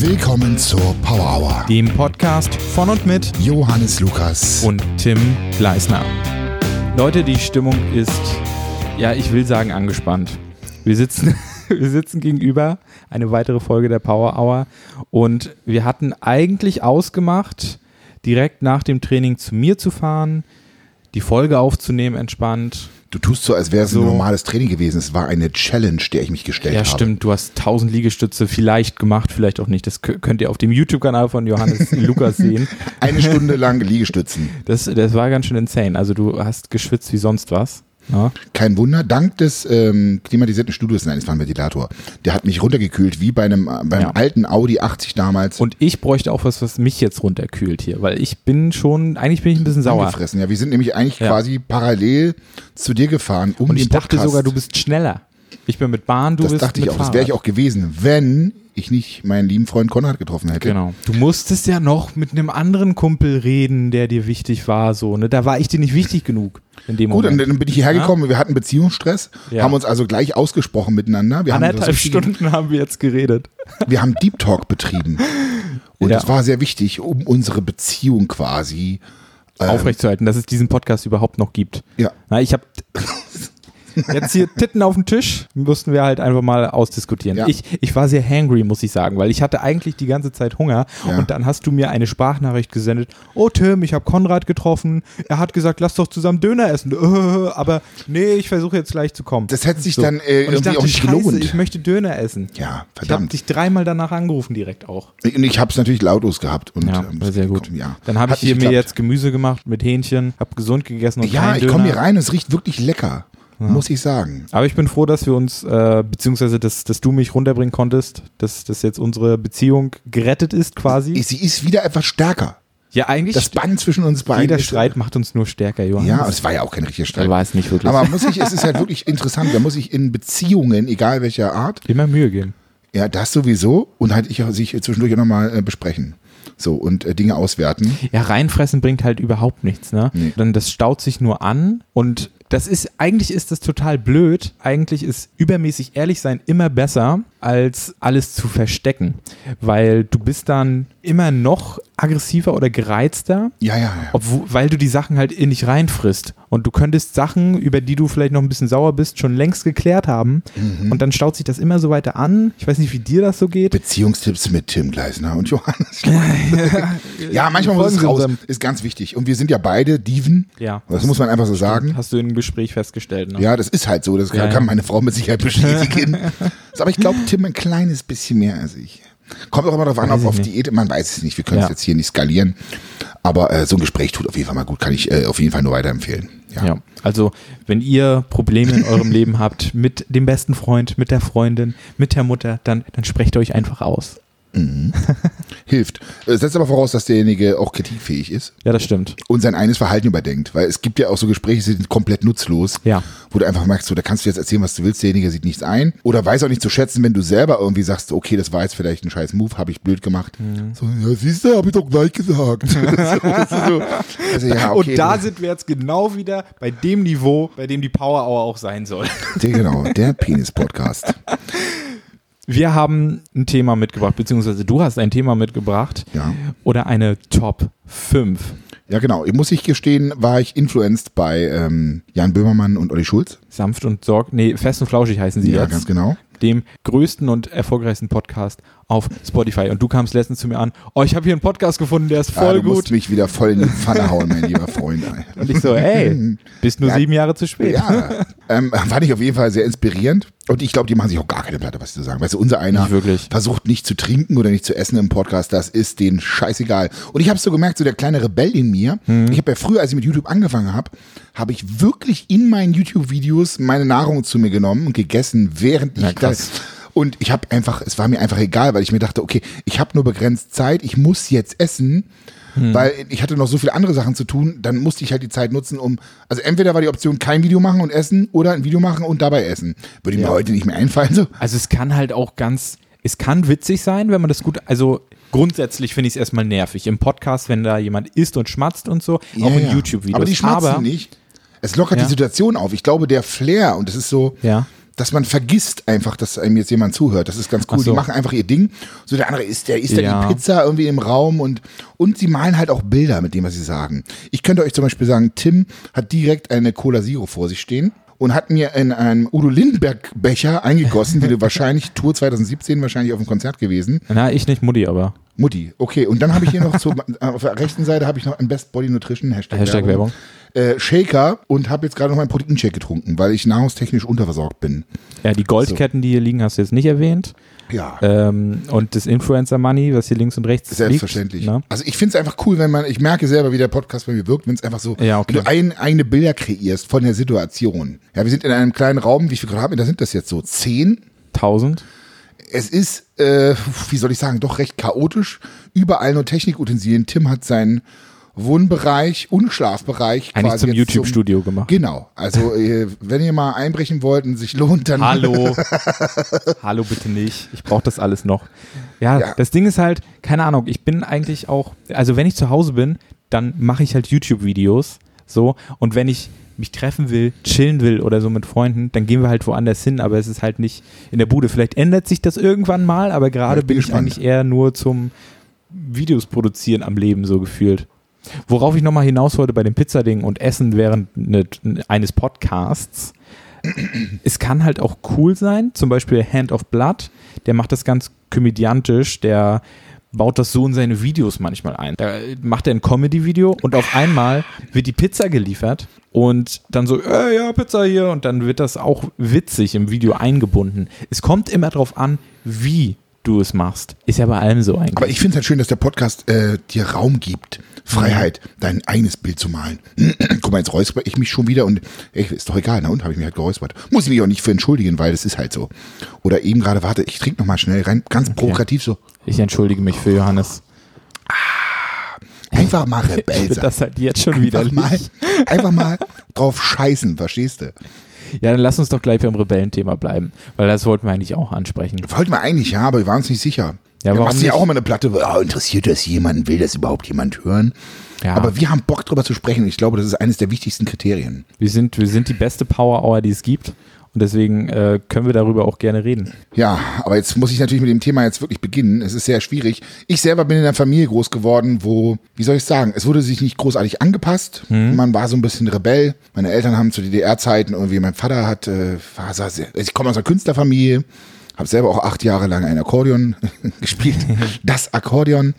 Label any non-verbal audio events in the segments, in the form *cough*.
Willkommen zur Power Hour. dem Podcast von und mit Johannes Lukas. und Tim Gleisner. Leute, die Stimmung ist, ja, ich will sagen, angespannt. Wir sitzen, *laughs* wir sitzen gegenüber, eine weitere Folge der Power Hour und wir hatten eigentlich ausgemacht, direkt nach dem Training zu mir zu fahren, die Folge aufzunehmen, entspannt. Du tust so, als wäre es So. ein normales Training gewesen. Es war eine Challenge, der ich mich gestellt Ja, habe. stimmt, du hast 1000 Liegestütze vielleicht gemacht, vielleicht auch nicht. Das kö- könnt ihr auf dem YouTube-Kanal von Johannes *laughs* Lukas sehen. Eine Stunde lang Liegestützen. Das, das war ganz schön insane. Also du hast geschwitzt wie sonst was. Ja. Kein Wunder. Dank des ähm, klimatisierten Studios, nein, es war ein Ventilator. Der hat mich runtergekühlt, wie bei einem, äh, beim Ja. alten Audi 80 damals. Und ich bräuchte auch was, was mich jetzt runterkühlt hier, weil ich bin schon, eigentlich bin ich ein bisschen sauer. angefressen. Ja, wir sind nämlich eigentlich Ja. quasi parallel zu dir gefahren, um Und ich dachte Podcast. sogar, du bist schneller. Ich bin mit Bahn, du Das bist dachte ich mit auch. Das wäre ich auch gewesen, wenn ich nicht meinen lieben Freund Konrad getroffen hätte. Genau. Du musstest ja noch mit einem anderen Kumpel reden, der dir wichtig war, so, ne? Da war ich dir nicht wichtig genug in dem Gut, Moment. dann bin ich hierher gekommen, wir hatten Beziehungsstress, Ja. haben uns also gleich ausgesprochen miteinander. Wir haben, Anderthalb so richtigen- Stunden haben wir jetzt geredet. *laughs* wir haben Deep Talk betrieben. Und Ja. das war sehr wichtig, um unsere Beziehung quasi. Ähm, aufrechtzuerhalten, dass es diesen Podcast überhaupt noch gibt. Ja. Na, ich habe *laughs* jetzt hier Titten auf dem Tisch, mussten wir halt einfach mal ausdiskutieren. Ja. Ich, ich war sehr hangry, muss ich sagen, weil ich hatte eigentlich die ganze Zeit Hunger Ja. und dann hast du mir eine Sprachnachricht gesendet. Oh Tim, ich habe Konrad getroffen. Er hat gesagt, lass doch zusammen Döner essen. Äh, *laughs* aber nee, ich versuche jetzt gleich zu kommen. Das hätte sich So. dann äh, irgendwie dachte, auch nicht scheiße, gelohnt. ich möchte Döner essen. ja, Ich habe verdammt. dich dreimal danach angerufen direkt auch. Und ich habe es natürlich lautlos gehabt. Und, Ja, ähm, war sehr gut. Ja. Dann habe ich hier mir jetzt Gemüse gemacht mit Hähnchen, habe gesund gegessen und Ja, ich komme hier rein und es riecht wirklich lecker. Muss ich sagen. Aber ich bin froh, dass wir uns, äh, beziehungsweise dass, dass du mich runterbringen konntest, dass, dass jetzt unsere Beziehung gerettet ist quasi. Sie ist wieder etwas stärker. ja, eigentlich. Das Band zwischen uns beiden. jeder Streit macht uns nur stärker, Johannes. Ja, es war ja auch kein richtiger Streit. war es nicht wirklich. Aber muss ich, es ist halt wirklich interessant, da muss ich in Beziehungen, egal welcher Art, Immer Mühe geben. ja, das sowieso und halt ich sich zwischendurch auch nochmal äh, besprechen. So, und äh, Dinge auswerten. Ja, reinfressen bringt halt überhaupt nichts, ne? Nee. Dann das staut sich nur an und das ist, eigentlich ist das total blöd. Eigentlich ist übermäßig ehrlich sein immer besser, als alles zu verstecken. Weil du bist dann immer noch aggressiver oder gereizter, Ja, ja, ja. obwohl, weil du die Sachen halt in dich reinfrisst. Und du könntest Sachen, über die du vielleicht noch ein bisschen sauer bist, schon längst geklärt haben. Mhm. Und dann staut sich das immer so weiter an. Ich weiß nicht, wie dir das so geht. Beziehungstipps mit Tim Gleisner und Johannes. *laughs* ja, manchmal muss es raus. Ist ganz wichtig. Und wir sind ja beide Dieven. Ja. Das muss man einfach so sagen. Hast du im Gespräch festgestellt, ne? Ja, das ist halt so. Das kann, Ja, kann meine Frau mit Sicherheit bestätigen. *laughs* Aber ich glaube, Tim ein kleines bisschen mehr als ich. Kommt auch immer darauf an, ob auf. Diät, man weiß es nicht. Wir können es Ja. jetzt hier nicht skalieren. Aber äh, so ein Gespräch tut auf jeden Fall mal gut. Kann ich äh, auf jeden Fall nur weiterempfehlen. Ja. Ja, also wenn ihr Probleme in eurem *laughs* Leben habt mit dem besten Freund, mit der Freundin, mit der Mutter, dann, dann sprecht euch einfach aus. *laughs* Hilft. Äh, setzt aber voraus, dass derjenige auch kritikfähig ist Ja, das stimmt. und sein eigenes Verhalten überdenkt. Weil es gibt ja auch so Gespräche, die sind komplett nutzlos. Ja. Wo du einfach merkst, so, da kannst du jetzt erzählen, was du willst, derjenige sieht nichts ein. Oder weiß auch nicht zu schätzen, wenn du selber irgendwie sagst, okay, das war jetzt vielleicht ein scheiß Move, habe ich blöd gemacht. Mhm. So, ja, siehst du, habe ich doch gleich gesagt. *laughs* *laughs* so, das so. Also, ja, okay, Und da sind wir jetzt genau wieder bei dem Niveau, bei dem die Power Hour auch sein soll. der, genau, der Penis-Podcast. Wir haben ein Thema mitgebracht, beziehungsweise du hast ein Thema mitgebracht. Ja. Oder eine Top 5. Ja, genau. Muss ich gestehen, war ich influenced bei ähm, Jan Böhmermann und Olli Schulz. Sanft und sorg, nee, fest und flauschig heißen sie Ja, jetzt. ganz genau. Dem größten und erfolgreichsten Podcast auf Spotify. Und du kamst letztens zu mir an, oh, ich habe hier einen Podcast gefunden, der ist Ah, voll du musst gut. mich wieder voll in die Pfanne *laughs* hauen, mein lieber Freund. Und ich so, ey, *laughs* bist nur Ja. sieben Jahre zu spät. Ja, *laughs* ähm, fand ich auf jeden Fall sehr inspirierend. Und ich glaube, die machen sich auch gar keine Platte, was sie sagen. Weißt du, unser einer Nicht versucht nicht zu trinken oder nicht zu essen im Podcast, das ist denen scheißegal. Und ich habe so gemerkt, so der kleine Rebell in mir, Mhm. ich habe ja früher, als ich mit YouTube angefangen habe, habe ich wirklich in meinen YouTube-Videos meine Nahrung zu mir genommen und gegessen, während ich krass. Und ich habe einfach, es war mir einfach egal, weil ich mir dachte, okay, ich habe nur begrenzt Zeit, ich muss jetzt essen, Hm. weil ich hatte noch so viele andere Sachen zu tun, dann musste ich halt die Zeit nutzen, um, also entweder war die Option kein Video machen und essen oder ein Video machen und dabei essen. Würde mir Ja. heute nicht mehr einfallen. So. Also es kann halt auch ganz, es kann witzig sein, wenn man das gut, also grundsätzlich finde ich es erstmal nervig. Im Podcast, wenn da jemand isst und schmatzt und so, auch Ja, in ja. YouTube-Videos. Aber die schmatzen Aber- nicht. Es lockert Ja. die Situation auf. Ich glaube, der Flair, und das ist so, Ja. dass man vergisst einfach, dass einem jetzt jemand zuhört. Das ist ganz cool. So. Die machen einfach ihr Ding. So der andere isst, der isst Ja. die Pizza irgendwie im Raum und, und sie malen halt auch Bilder mit dem, was sie sagen. Ich könnte euch zum Beispiel sagen, Tim hat direkt eine Cola Zero vor sich stehen und hat mir in einem Udo Lindenberg Becher eingegossen, du *laughs* wahrscheinlich Tour 2017 wahrscheinlich auf dem Konzert gewesen. Na, ich nicht, Mutti, aber. Mutti, okay. Und dann habe ich hier noch zu, *laughs* auf der rechten Seite habe ich noch ein Best Body Nutrition Hashtag, Hashtag Werbung. Äh, Shaker und habe jetzt gerade noch meinen Proteinshake getrunken, weil ich nahrungstechnisch unterversorgt bin. Ja, die Goldketten, die hier liegen, hast du jetzt nicht erwähnt. Ja. Ähm, und das Influencer Money, was hier links und rechts Selbstverständlich. liegt. ne? Also ich finde es einfach cool, wenn man, ich merke selber, wie der Podcast bei mir wirkt, wenn es einfach so, Ja, okay. wenn du ein, eigene Bilder kreierst von der Situation. Ja, wir sind in einem kleinen Raum, wie viele Quadratmeter sind das jetzt so? Zehn? 1000. Es ist, äh, wie soll ich sagen, doch recht chaotisch. Überall nur Technikutensilien. Tim hat seinen Wohnbereich und Schlafbereich Eigentlich quasi zum YouTube-Studio gemacht. Genau. Also, äh, wenn ihr mal einbrechen wollt und sich lohnt, dann. Hallo. *laughs* Hallo, bitte nicht. Ich brauche das alles noch. Ja, Ja. das Ding ist halt, keine Ahnung, ich bin eigentlich auch, also wenn ich zu Hause bin, dann mache ich halt YouTube-Videos. So. Und wenn ich mich treffen will, chillen will oder so mit Freunden, dann gehen wir halt woanders hin, aber es ist halt nicht in der Bude. Vielleicht ändert sich das irgendwann mal, aber gerade bin bin ich eigentlich eher nur zum Videos produzieren am Leben so gefühlt. Worauf ich nochmal hinaus wollte bei dem Pizzading und Essen während ne, eines Podcasts. Es kann halt auch cool sein, zum Beispiel Hand of Blood, der macht das ganz komödiantisch, der baut das so in seine Videos manchmal ein. Da macht er ein Comedy-Video und auf einmal wird die Pizza geliefert und dann so, äh, ja, Pizza hier und dann wird das auch witzig im Video eingebunden. Es kommt immer drauf an, wie du es machst. Ist ja bei allem so eigentlich. Aber ich finde es halt schön, dass der Podcast äh, dir Raum gibt, Freiheit, dein eigenes Bild zu malen. *clears throat* Guck mal, jetzt räusper ich mich schon wieder und ey, ist doch egal, na und habe ich mich halt geräuspert. Muss ich mich auch nicht für entschuldigen, weil das ist halt so. Oder eben gerade, warte, ich trinke nochmal schnell rein, ganz provokativ so. ich entschuldige mich für Johannes. Einfach mal *laughs* Rebell sein. das halt jetzt schon wieder mal, einfach mal drauf scheißen, verstehst du? Ja, dann lass uns doch gleich beim Rebellenthema bleiben, weil das wollten wir eigentlich auch ansprechen. Wollten wir eigentlich, ja, aber wir waren uns nicht sicher. Ja, warum machst du ja auch immer eine Platte, ah, interessiert das jemanden, will das überhaupt jemand hören? Ja. Aber wir haben Bock drüber zu sprechen ich glaube, das ist eines der wichtigsten Kriterien. Wir sind, wir sind die beste Power Hour, die es gibt. Und deswegen äh, können wir darüber auch gerne reden. Ja, aber jetzt muss ich natürlich mit dem Thema jetzt wirklich beginnen. Es ist sehr schwierig. Ich selber bin in einer Familie groß geworden, wo, wie soll ich sagen, es wurde sich nicht großartig angepasst. Man war so ein bisschen Rebell. Meine Eltern haben zu DDR-Zeiten irgendwie, mein Vater hat, äh, war sehr, ich komme aus einer Künstlerfamilie, habe selber auch acht Jahre lang ein Akkordeon *laughs* gespielt, *laughs* das Akkordeon.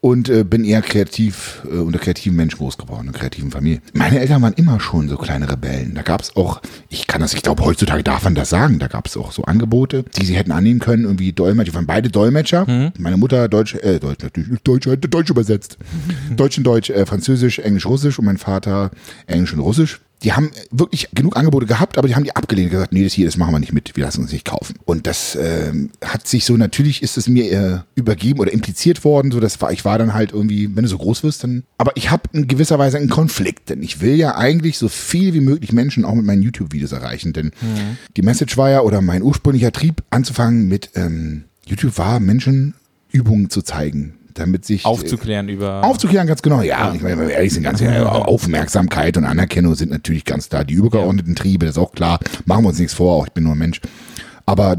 Und äh, bin eher kreativ, äh, unter kreativen Menschen groß geworden, einer kreativen Familie. Meine Eltern waren immer schon so kleine Rebellen. Da gab es auch, ich kann das, ich glaube, heutzutage darf man das sagen, da gab es auch so Angebote, die sie hätten annehmen können, irgendwie Dolmetscher, waren beide Dolmetscher. Meine Mutter Deutsch, äh, Deutsch natürlich, Deutsch, Deutsch übersetzt. *laughs* Deutsch und Deutsch, äh, Französisch, Englisch, Russisch und mein Vater Englisch und Russisch. Die haben wirklich genug Angebote gehabt, aber die haben die abgelehnt, gesagt, nee, das hier, das machen wir nicht mit, wir lassen uns nicht kaufen. Und das ähm, hat sich so, natürlich ist es mir äh, übergeben oder impliziert worden, so das war, ich war dann halt irgendwie, wenn du so groß wirst, dann, aber ich habe in gewisser Weise einen Konflikt, denn ich will ja eigentlich so viel wie möglich Menschen auch mit meinen YouTube-Videos erreichen, denn die Message war ja, oder mein ursprünglicher Trieb anzufangen mit, ähm, YouTube war, Menschen Übungen zu zeigen, damit sich äh, Aufzuklären über. Aufzuklären, ganz genau. Ja, ich meine, wenn wir ehrlich sind, ganz ja, Aufmerksamkeit und Anerkennung sind natürlich ganz klar. Die übergeordneten Triebe, das ist auch klar. Machen wir uns nichts vor, auch ich bin nur ein Mensch. Aber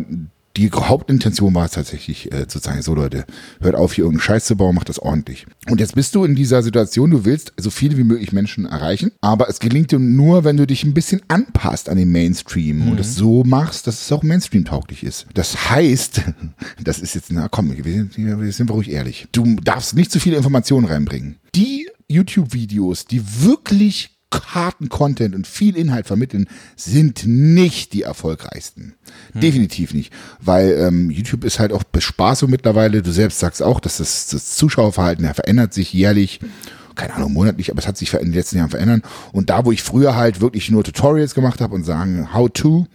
die Hauptintention war es tatsächlich äh, zu sagen, so Leute, hört auf, hier irgendeinen Scheiß zu bauen, macht das ordentlich. Und jetzt bist du in dieser Situation, du willst so viele wie möglich Menschen erreichen, aber es gelingt dir nur, wenn du dich ein bisschen anpasst an den Mainstream und es so machst, dass es auch Mainstream-tauglich ist. Das heißt, *laughs* das ist jetzt, na komm, wir sind, wir sind ruhig ehrlich. Du darfst nicht zu viele Informationen reinbringen. Die YouTube-Videos, die wirklich harten Content und viel Inhalt vermitteln, sind nicht die erfolgreichsten. Definitiv nicht. Weil ähm, YouTube ist halt auch Bespaßung mittlerweile. Du selbst sagst auch, dass das, das Zuschauerverhalten ja, verändert sich jährlich. Keine Ahnung, monatlich, aber es hat sich in den letzten Jahren verändert. Und da, wo ich früher halt wirklich nur Tutorials gemacht habe und sagen, how to,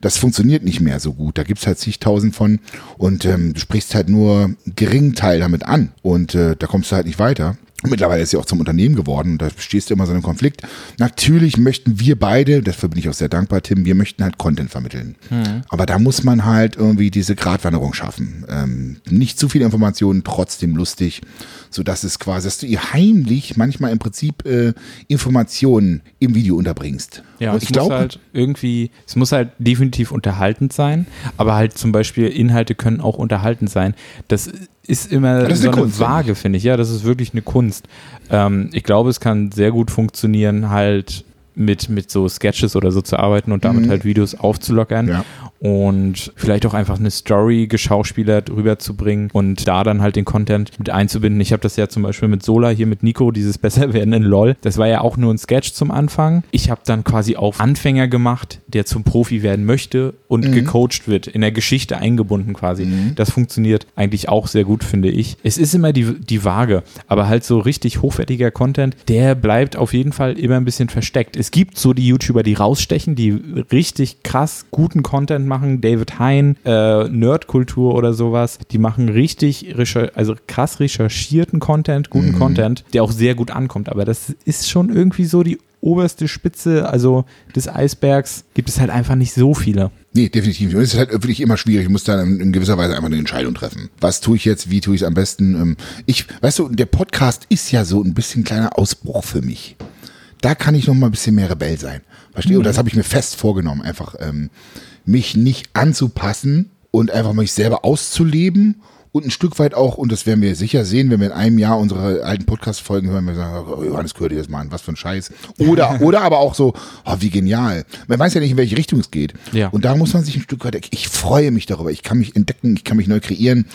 das funktioniert nicht mehr so gut. Da gibt's halt zigtausend von und ähm, du sprichst halt nur einen geringen Teil damit an und äh, da kommst du halt nicht weiter. Mittlerweile ist sie auch zum Unternehmen geworden und da stehst du immer so in einem Konflikt. Natürlich möchten wir beide, dafür bin ich auch sehr dankbar, Tim, wir möchten halt Content vermitteln. Mhm. Aber da muss man halt irgendwie diese Gratwanderung schaffen. Ähm, nicht zu viel Informationen, trotzdem lustig, so dass es quasi, dass du ihr heimlich manchmal im Prinzip äh, Informationen im Video unterbringst. Ja, und es ich muss glaube, halt irgendwie, es muss halt definitiv unterhaltend sein, aber halt zum Beispiel Inhalte können auch unterhaltend sein. Das ist immer Das ist so eine Kunst, finde Waage, finde ich. Ja, das ist wirklich eine Kunst. Ähm, ich glaube, es kann sehr gut funktionieren, halt mit, mit so Sketches oder so zu arbeiten und damit Mhm. halt Videos aufzulockern Ja. und vielleicht auch einfach eine Story geschauspielert rüberzubringen und da dann halt den Content mit einzubinden. Ich habe das ja zum Beispiel mit Sola hier mit Nico, dieses Besserwerden in LOL. Das war ja auch nur ein Sketch zum Anfang. Ich habe dann quasi auf Anfänger gemacht, der zum Profi werden möchte und Mhm. gecoacht wird, in der Geschichte eingebunden quasi. Das funktioniert eigentlich auch sehr gut, finde ich. Es ist immer die, die Waage, aber halt so richtig hochwertiger Content, der bleibt auf jeden Fall immer ein bisschen versteckt. Es gibt so die YouTuber, die rausstechen, die richtig krass guten Content machen. David Hein, äh, Nerdkultur oder sowas. Die machen richtig, also krass recherchierten Content, guten Content, der auch sehr gut ankommt. Aber das ist schon irgendwie so die oberste Spitze, also des Eisbergs, gibt es halt einfach nicht so viele. Nee, definitiv nicht. Und es ist halt wirklich immer schwierig. Ich muss da in, in gewisser Weise einfach eine Entscheidung treffen. Was tue ich jetzt? Wie tue ich es am besten? Ähm, Ich, weißt du, der Podcast ist ja so ein bisschen kleiner Ausbruch für mich. Da kann ich noch mal ein bisschen mehr Rebell sein. Verstehe? Und das habe ich mir fest vorgenommen, einfach ähm, mich nicht anzupassen und einfach mich selber auszuleben und ein Stück weit auch, und das werden wir sicher sehen, wenn wir in einem Jahr unsere alten Podcast-Folgen hören, wir sagen, oh, Johannes, hör dir das mal an, was für ein Scheiß. Oder, *laughs* oder aber auch so, oh, wie genial. Man weiß ja nicht, in welche Richtung es geht. Ja. Und da muss man sich ein Stück weit, ich freue mich darüber, ich kann mich entdecken, ich kann mich neu kreieren.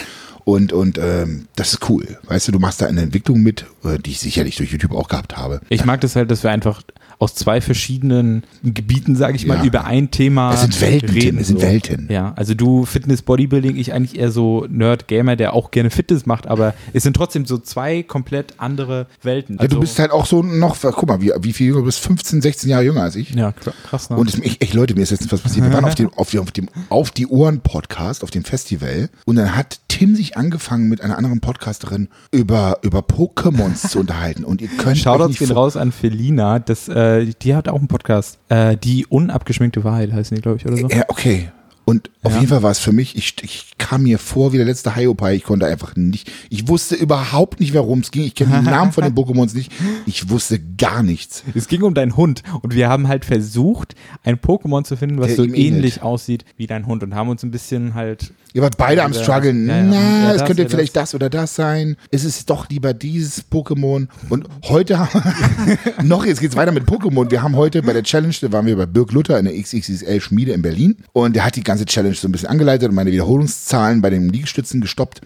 Und, und ähm, das ist cool. Weißt du, du machst da eine Entwicklung mit, äh, die ich sicherlich durch YouTube auch gehabt habe. Ich mag das halt, dass wir einfach aus zwei verschiedenen Gebieten, sage ich mal, Ja. über ein Thema Es sind Welten, reden. Es sind so. Welten. Ja, also du Fitness, Bodybuilding, ich eigentlich eher so Nerd-Gamer, der auch gerne Fitness macht, aber es sind trotzdem so zwei komplett andere Welten. Ja, du bist halt auch so noch, guck mal, wie, wie viel jünger, du bist 15, 16 Jahre jünger als ich. ja, kr- krass, ne? Und es, ich, echt, Leute, mir ist jetzt was passiert. Wir waren auf *laughs* dem, auf, dem, auf dem Auf die Ohren Podcast, auf dem Festival. Und dann hat Tim sich angefangen, mit einer anderen Podcasterin über, über Pokémons zu *laughs* unterhalten. Und ihr könnt Shoutouts gehen raus an Felina, das, äh, die hat auch einen Podcast. Äh, die unabgeschminkte Wahrheit heißen die, glaube ich, oder so. Ja, okay. Und auf Ja. jeden Fall war es für mich, ich, ich kam mir vor wie der letzte Hiopai. Ich konnte einfach nicht, ich wusste überhaupt nicht, worum es ging. Ich kenne die Namen von den Pokémons nicht. Ich wusste gar nichts. Es ging um deinen Hund und wir haben halt versucht, ein Pokémon zu finden, was Der so ähnlich aussieht wie dein Hund und haben uns ein bisschen halt Ihr wart beide am struggeln. ja, ja. Na, es das, könnte vielleicht das. oder das sein. Es ist doch lieber dieses Pokémon. Und heute haben wir, *laughs* noch, jetzt geht's weiter mit Pokémon. Wir haben heute bei der Challenge, da waren wir bei Birk Luther in der XXL Schmiede in Berlin. Und der hat die ganze Challenge so ein bisschen angeleitet und meine Wiederholungszahlen bei den Liegestützen gestoppt.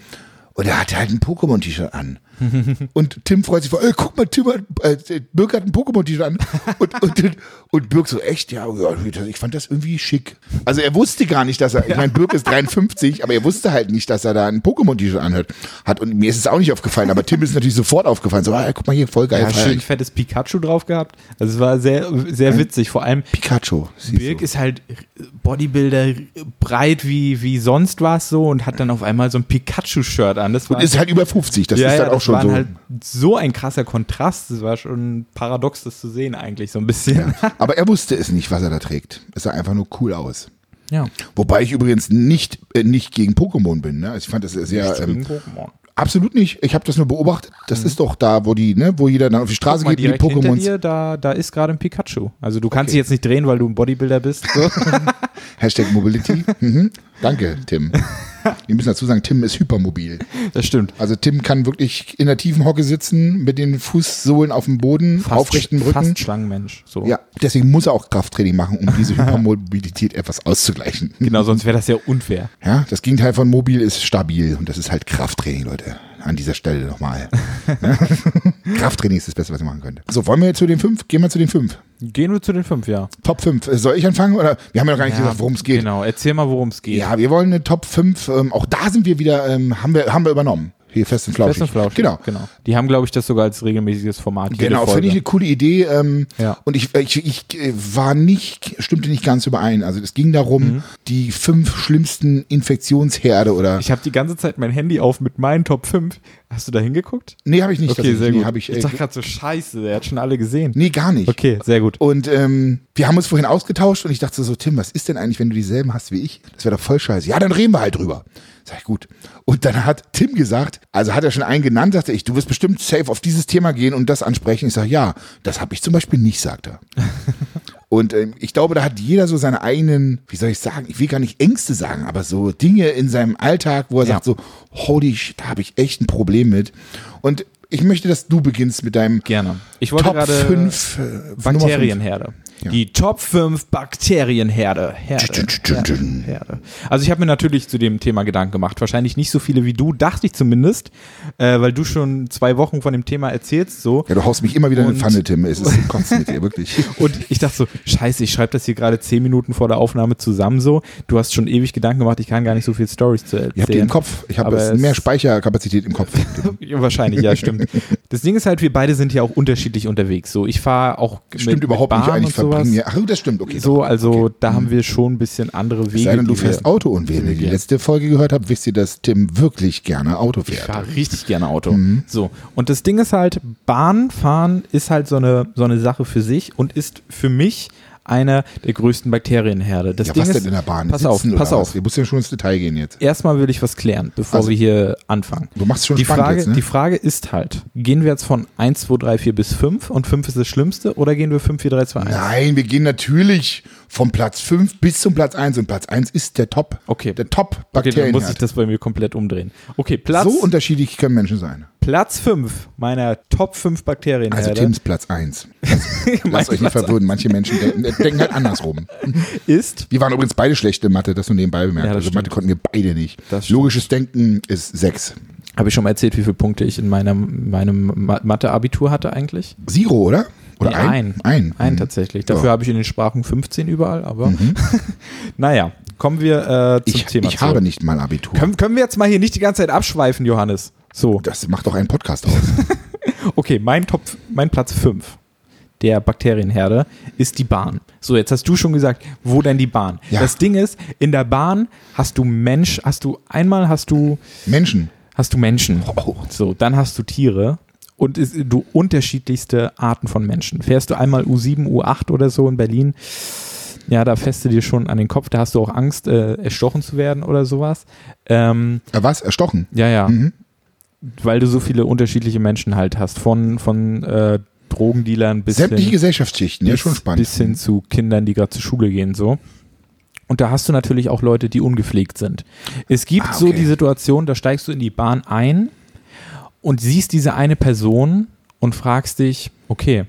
Und er hatte halt ein Pokémon-T-Shirt an. *laughs* Und Tim freut sich vor, ey, guck mal, Tim hat, äh, Birk hat ein Pokémon-T-Shirt an. Und, und, und Birk so, echt? Ja, ja, ich fand das irgendwie schick. Also er wusste gar nicht, dass er, ich meine, Birk ist 53, aber er wusste halt nicht, dass er da ein Pokémon-T-Shirt anhört. Hat, und mir ist es auch nicht aufgefallen, aber Tim ist natürlich sofort aufgefallen. So, ah, guck mal hier, voll geil. ja, feier schön fettes Pikachu drauf gehabt. Also es war sehr, sehr witzig. Vor allem Pikachu. Birk du. ist halt Bodybuilder, breit wie, wie sonst was so und hat dann auf einmal so ein Pikachu-Shirt an. Das war Und ist halt über 50, das ist ja, halt ja, auch das schon war so. halt so ein krasser Kontrast. Das war schon paradox, das zu sehen eigentlich so ein bisschen. aber er wusste es nicht, was er da trägt. Es sah einfach nur cool aus. Ja. Wobei ich übrigens nicht, äh, nicht gegen Pokémon bin. Ne? Also ich fand das sehr. Ähm, Pokémon. absolut nicht. Ich habe das nur beobachtet. Das ist doch da, wo die, ne, wo jeder dann auf die Straße Mhm. Mal, geht mit Pokémons. dir, da, da ist gerade ein Pikachu. Also du kannst Okay. dich jetzt nicht drehen, weil du ein Bodybuilder bist. So. *laughs* Hashtag Mobility. mhm. Danke, Tim. *laughs* *laughs* Wir müssen dazu sagen, Tim ist hypermobil. Das stimmt. Also Tim kann wirklich in der tiefen Hocke sitzen, mit den Fußsohlen auf dem Boden, aufrechten Rücken. Fast Schlangenmensch. So. Ja, deswegen muss er auch Krafttraining machen, um diese *laughs* Hypermobilität etwas auszugleichen. Genau, sonst wäre das ja unfair. Ja, das Gegenteil von mobil ist stabil und das ist halt Krafttraining, Leute. An dieser Stelle nochmal. Ne? *laughs* Krafttraining ist das Beste, was ihr machen könnt. So, wollen wir jetzt zu den fünf? Gehen wir zu den fünf. Gehen wir zu den fünf, ja. Top 5. Soll ich anfangen? Oder wir haben ja noch gar nicht gesagt, worum es geht. Genau, erzähl mal, worum es geht. Ja, wir wollen eine Top 5. Ähm, auch da sind wir wieder, ähm, haben, wir, haben wir übernommen. Hier fest und flauschig. Fest und Flauschig. Genau. genau. Die haben, glaube ich, das sogar als regelmäßiges Format. Genau, finde ich eine coole Idee. Ähm, Ja. Und ich, ich, ich äh, war nicht, stimmte nicht ganz überein. Also es ging darum, Mhm. die fünf schlimmsten Infektionsherde oder. Ich habe die ganze Zeit mein Handy auf mit meinen Top 5. Hast du da hingeguckt? nee, habe ich nicht. Okay, sehr nee, gut. Hab ich, ich äh, dachte gerade so, scheiße, der hat schon alle gesehen. nee, gar nicht. Okay, sehr gut. Und ähm, wir haben uns vorhin ausgetauscht und ich dachte so, Tim, was ist denn eigentlich, wenn du dieselben hast wie ich? Das wäre doch voll scheiße. Ja, dann reden wir halt drüber. Sag ich, gut. Und dann hat Tim gesagt, also hat er schon einen genannt, sagte ich, du wirst bestimmt safe auf dieses Thema gehen und das ansprechen. Ich sage, ja, das habe ich zum Beispiel nicht, sagt er. *laughs* Und ähm, ich glaube, da hat jeder so seine eigenen, wie soll ich sagen, ich will gar nicht Ängste sagen, aber so Dinge in seinem Alltag, wo er Ja. sagt so, holy shit, da habe ich echt ein Problem mit. Und ich möchte, dass du beginnst mit deinem Gerne. Ich wollte Top gerade 5 äh. Bakterienherde. Ja. Die Top 5 Bakterienherde. Herde, Herde. Herde. Also ich habe mir natürlich zu dem Thema Gedanken gemacht. Wahrscheinlich nicht so viele wie du, dachte ich zumindest, äh, weil du schon zwei Wochen von dem Thema erzählst. So. Ja, du haust mich immer wieder in Und- die Pfanne, Tim. Es ist *laughs* kotzen mit dir, wirklich. Und ich dachte so, scheiße, ich schreibe das hier gerade zehn Minuten vor der Aufnahme zusammen so. Du hast schon ewig Gedanken gemacht, ich kann gar nicht so viel Stories zu erzählen. Ich habe die im Kopf. Ich habe mehr Speicherkapazität im Kopf. *laughs* Wahrscheinlich, ja, stimmt. Das Ding ist halt, wir beide sind ja auch unterschiedlich unterwegs. So, ich fahre auch Stimmt mit, überhaupt mit nicht Bahn ein. Ich und sowas. ja. Ach, das stimmt, okay. So, also okay. da haben wir schon ein bisschen andere Wege. Es sei denn, du fährst Auto und wenn ihr die letzte Folge gehört habt, wisst ihr, dass Tim wirklich gerne Auto Ich fährt. fahre richtig gerne Auto. Mhm. So. Und das Ding ist halt, Bahnfahren ist halt so eine, so eine Sache für sich und ist für mich einer der größten Bakterienherde. Das Ja, Ding was ist, denn in der Bahn? Pass Sitzen auf, pass was? auf. Wir müssen ja schon ins Detail gehen jetzt. Erstmal will ich was klären, bevor Also, wir hier anfangen. Du machst schon Die spannend Frage, jetzt, ne? die Frage ist halt, gehen wir jetzt von 1, 2, 3, 4 bis 5 und 5 ist das Schlimmste oder gehen wir 5, 4, 3, 2, 1? Nein, wir gehen natürlich vom Platz 5 bis zum Platz 1 und Platz 1 ist der Top. Okay. Der Top Okay, dann muss ich das bei mir komplett umdrehen. Okay, Platz, so unterschiedlich können Menschen sein. Platz 5 meiner Top 5 Bakterienherde Also Tims Platz 1. Mein *laughs* Lasst euch nicht verwirren. Manche Menschen denken, denken halt andersrum. *laughs* ist Wir waren übrigens beide schlechte Mathe, das nur nebenbei bemerkt. Ja, also Mathe stimmt. konnten wir beide nicht. Logisches Denken ist 6. Habe ich schon mal erzählt, wie viele Punkte ich in meinem, meinem Ma- Mathe-Abitur hatte eigentlich? Zero, oder? Oder Nee, ein? ein. Ein. Ein Mhm. tatsächlich. Dafür Ja. habe ich in den Sprachen 15 überall, aber *laughs* naja, kommen wir äh, zum Ich, Thema ich zurück. habe nicht mal Abitur. Können, können wir jetzt mal hier nicht die ganze Zeit abschweifen, Johannes? So, Das macht doch einen Podcast aus. *laughs* okay, mein Top, mein Platz 5 der Bakterienherde ist die Bahn. So, jetzt hast du schon gesagt, wo denn die Bahn? Ja. Das Ding ist, in der Bahn hast du Mensch, hast du einmal hast du Menschen. hast du Menschen. Oh. So, dann hast du Tiere und ist, du unterschiedlichste Arten von Menschen. Fährst du einmal U7, U8 oder so in Berlin, ja, da du dir schon an den Kopf, da hast du auch Angst, äh, erstochen zu werden oder sowas. Ähm, Äh, was? Erstochen? ja, ja, Mhm. Weil du so viele unterschiedliche Menschen halt hast, von, von äh, Drogendealern bis Sämtliche hin, Gesellschaftsschichten. Ja, bis, schon spannend. bis hin zu Kindern, die gerade zur Schule gehen, so. Und da hast du natürlich auch Leute, die ungepflegt sind. Es gibt Ah, so okay. die Situation, da steigst du in die Bahn ein und siehst diese eine Person und fragst dich, okay,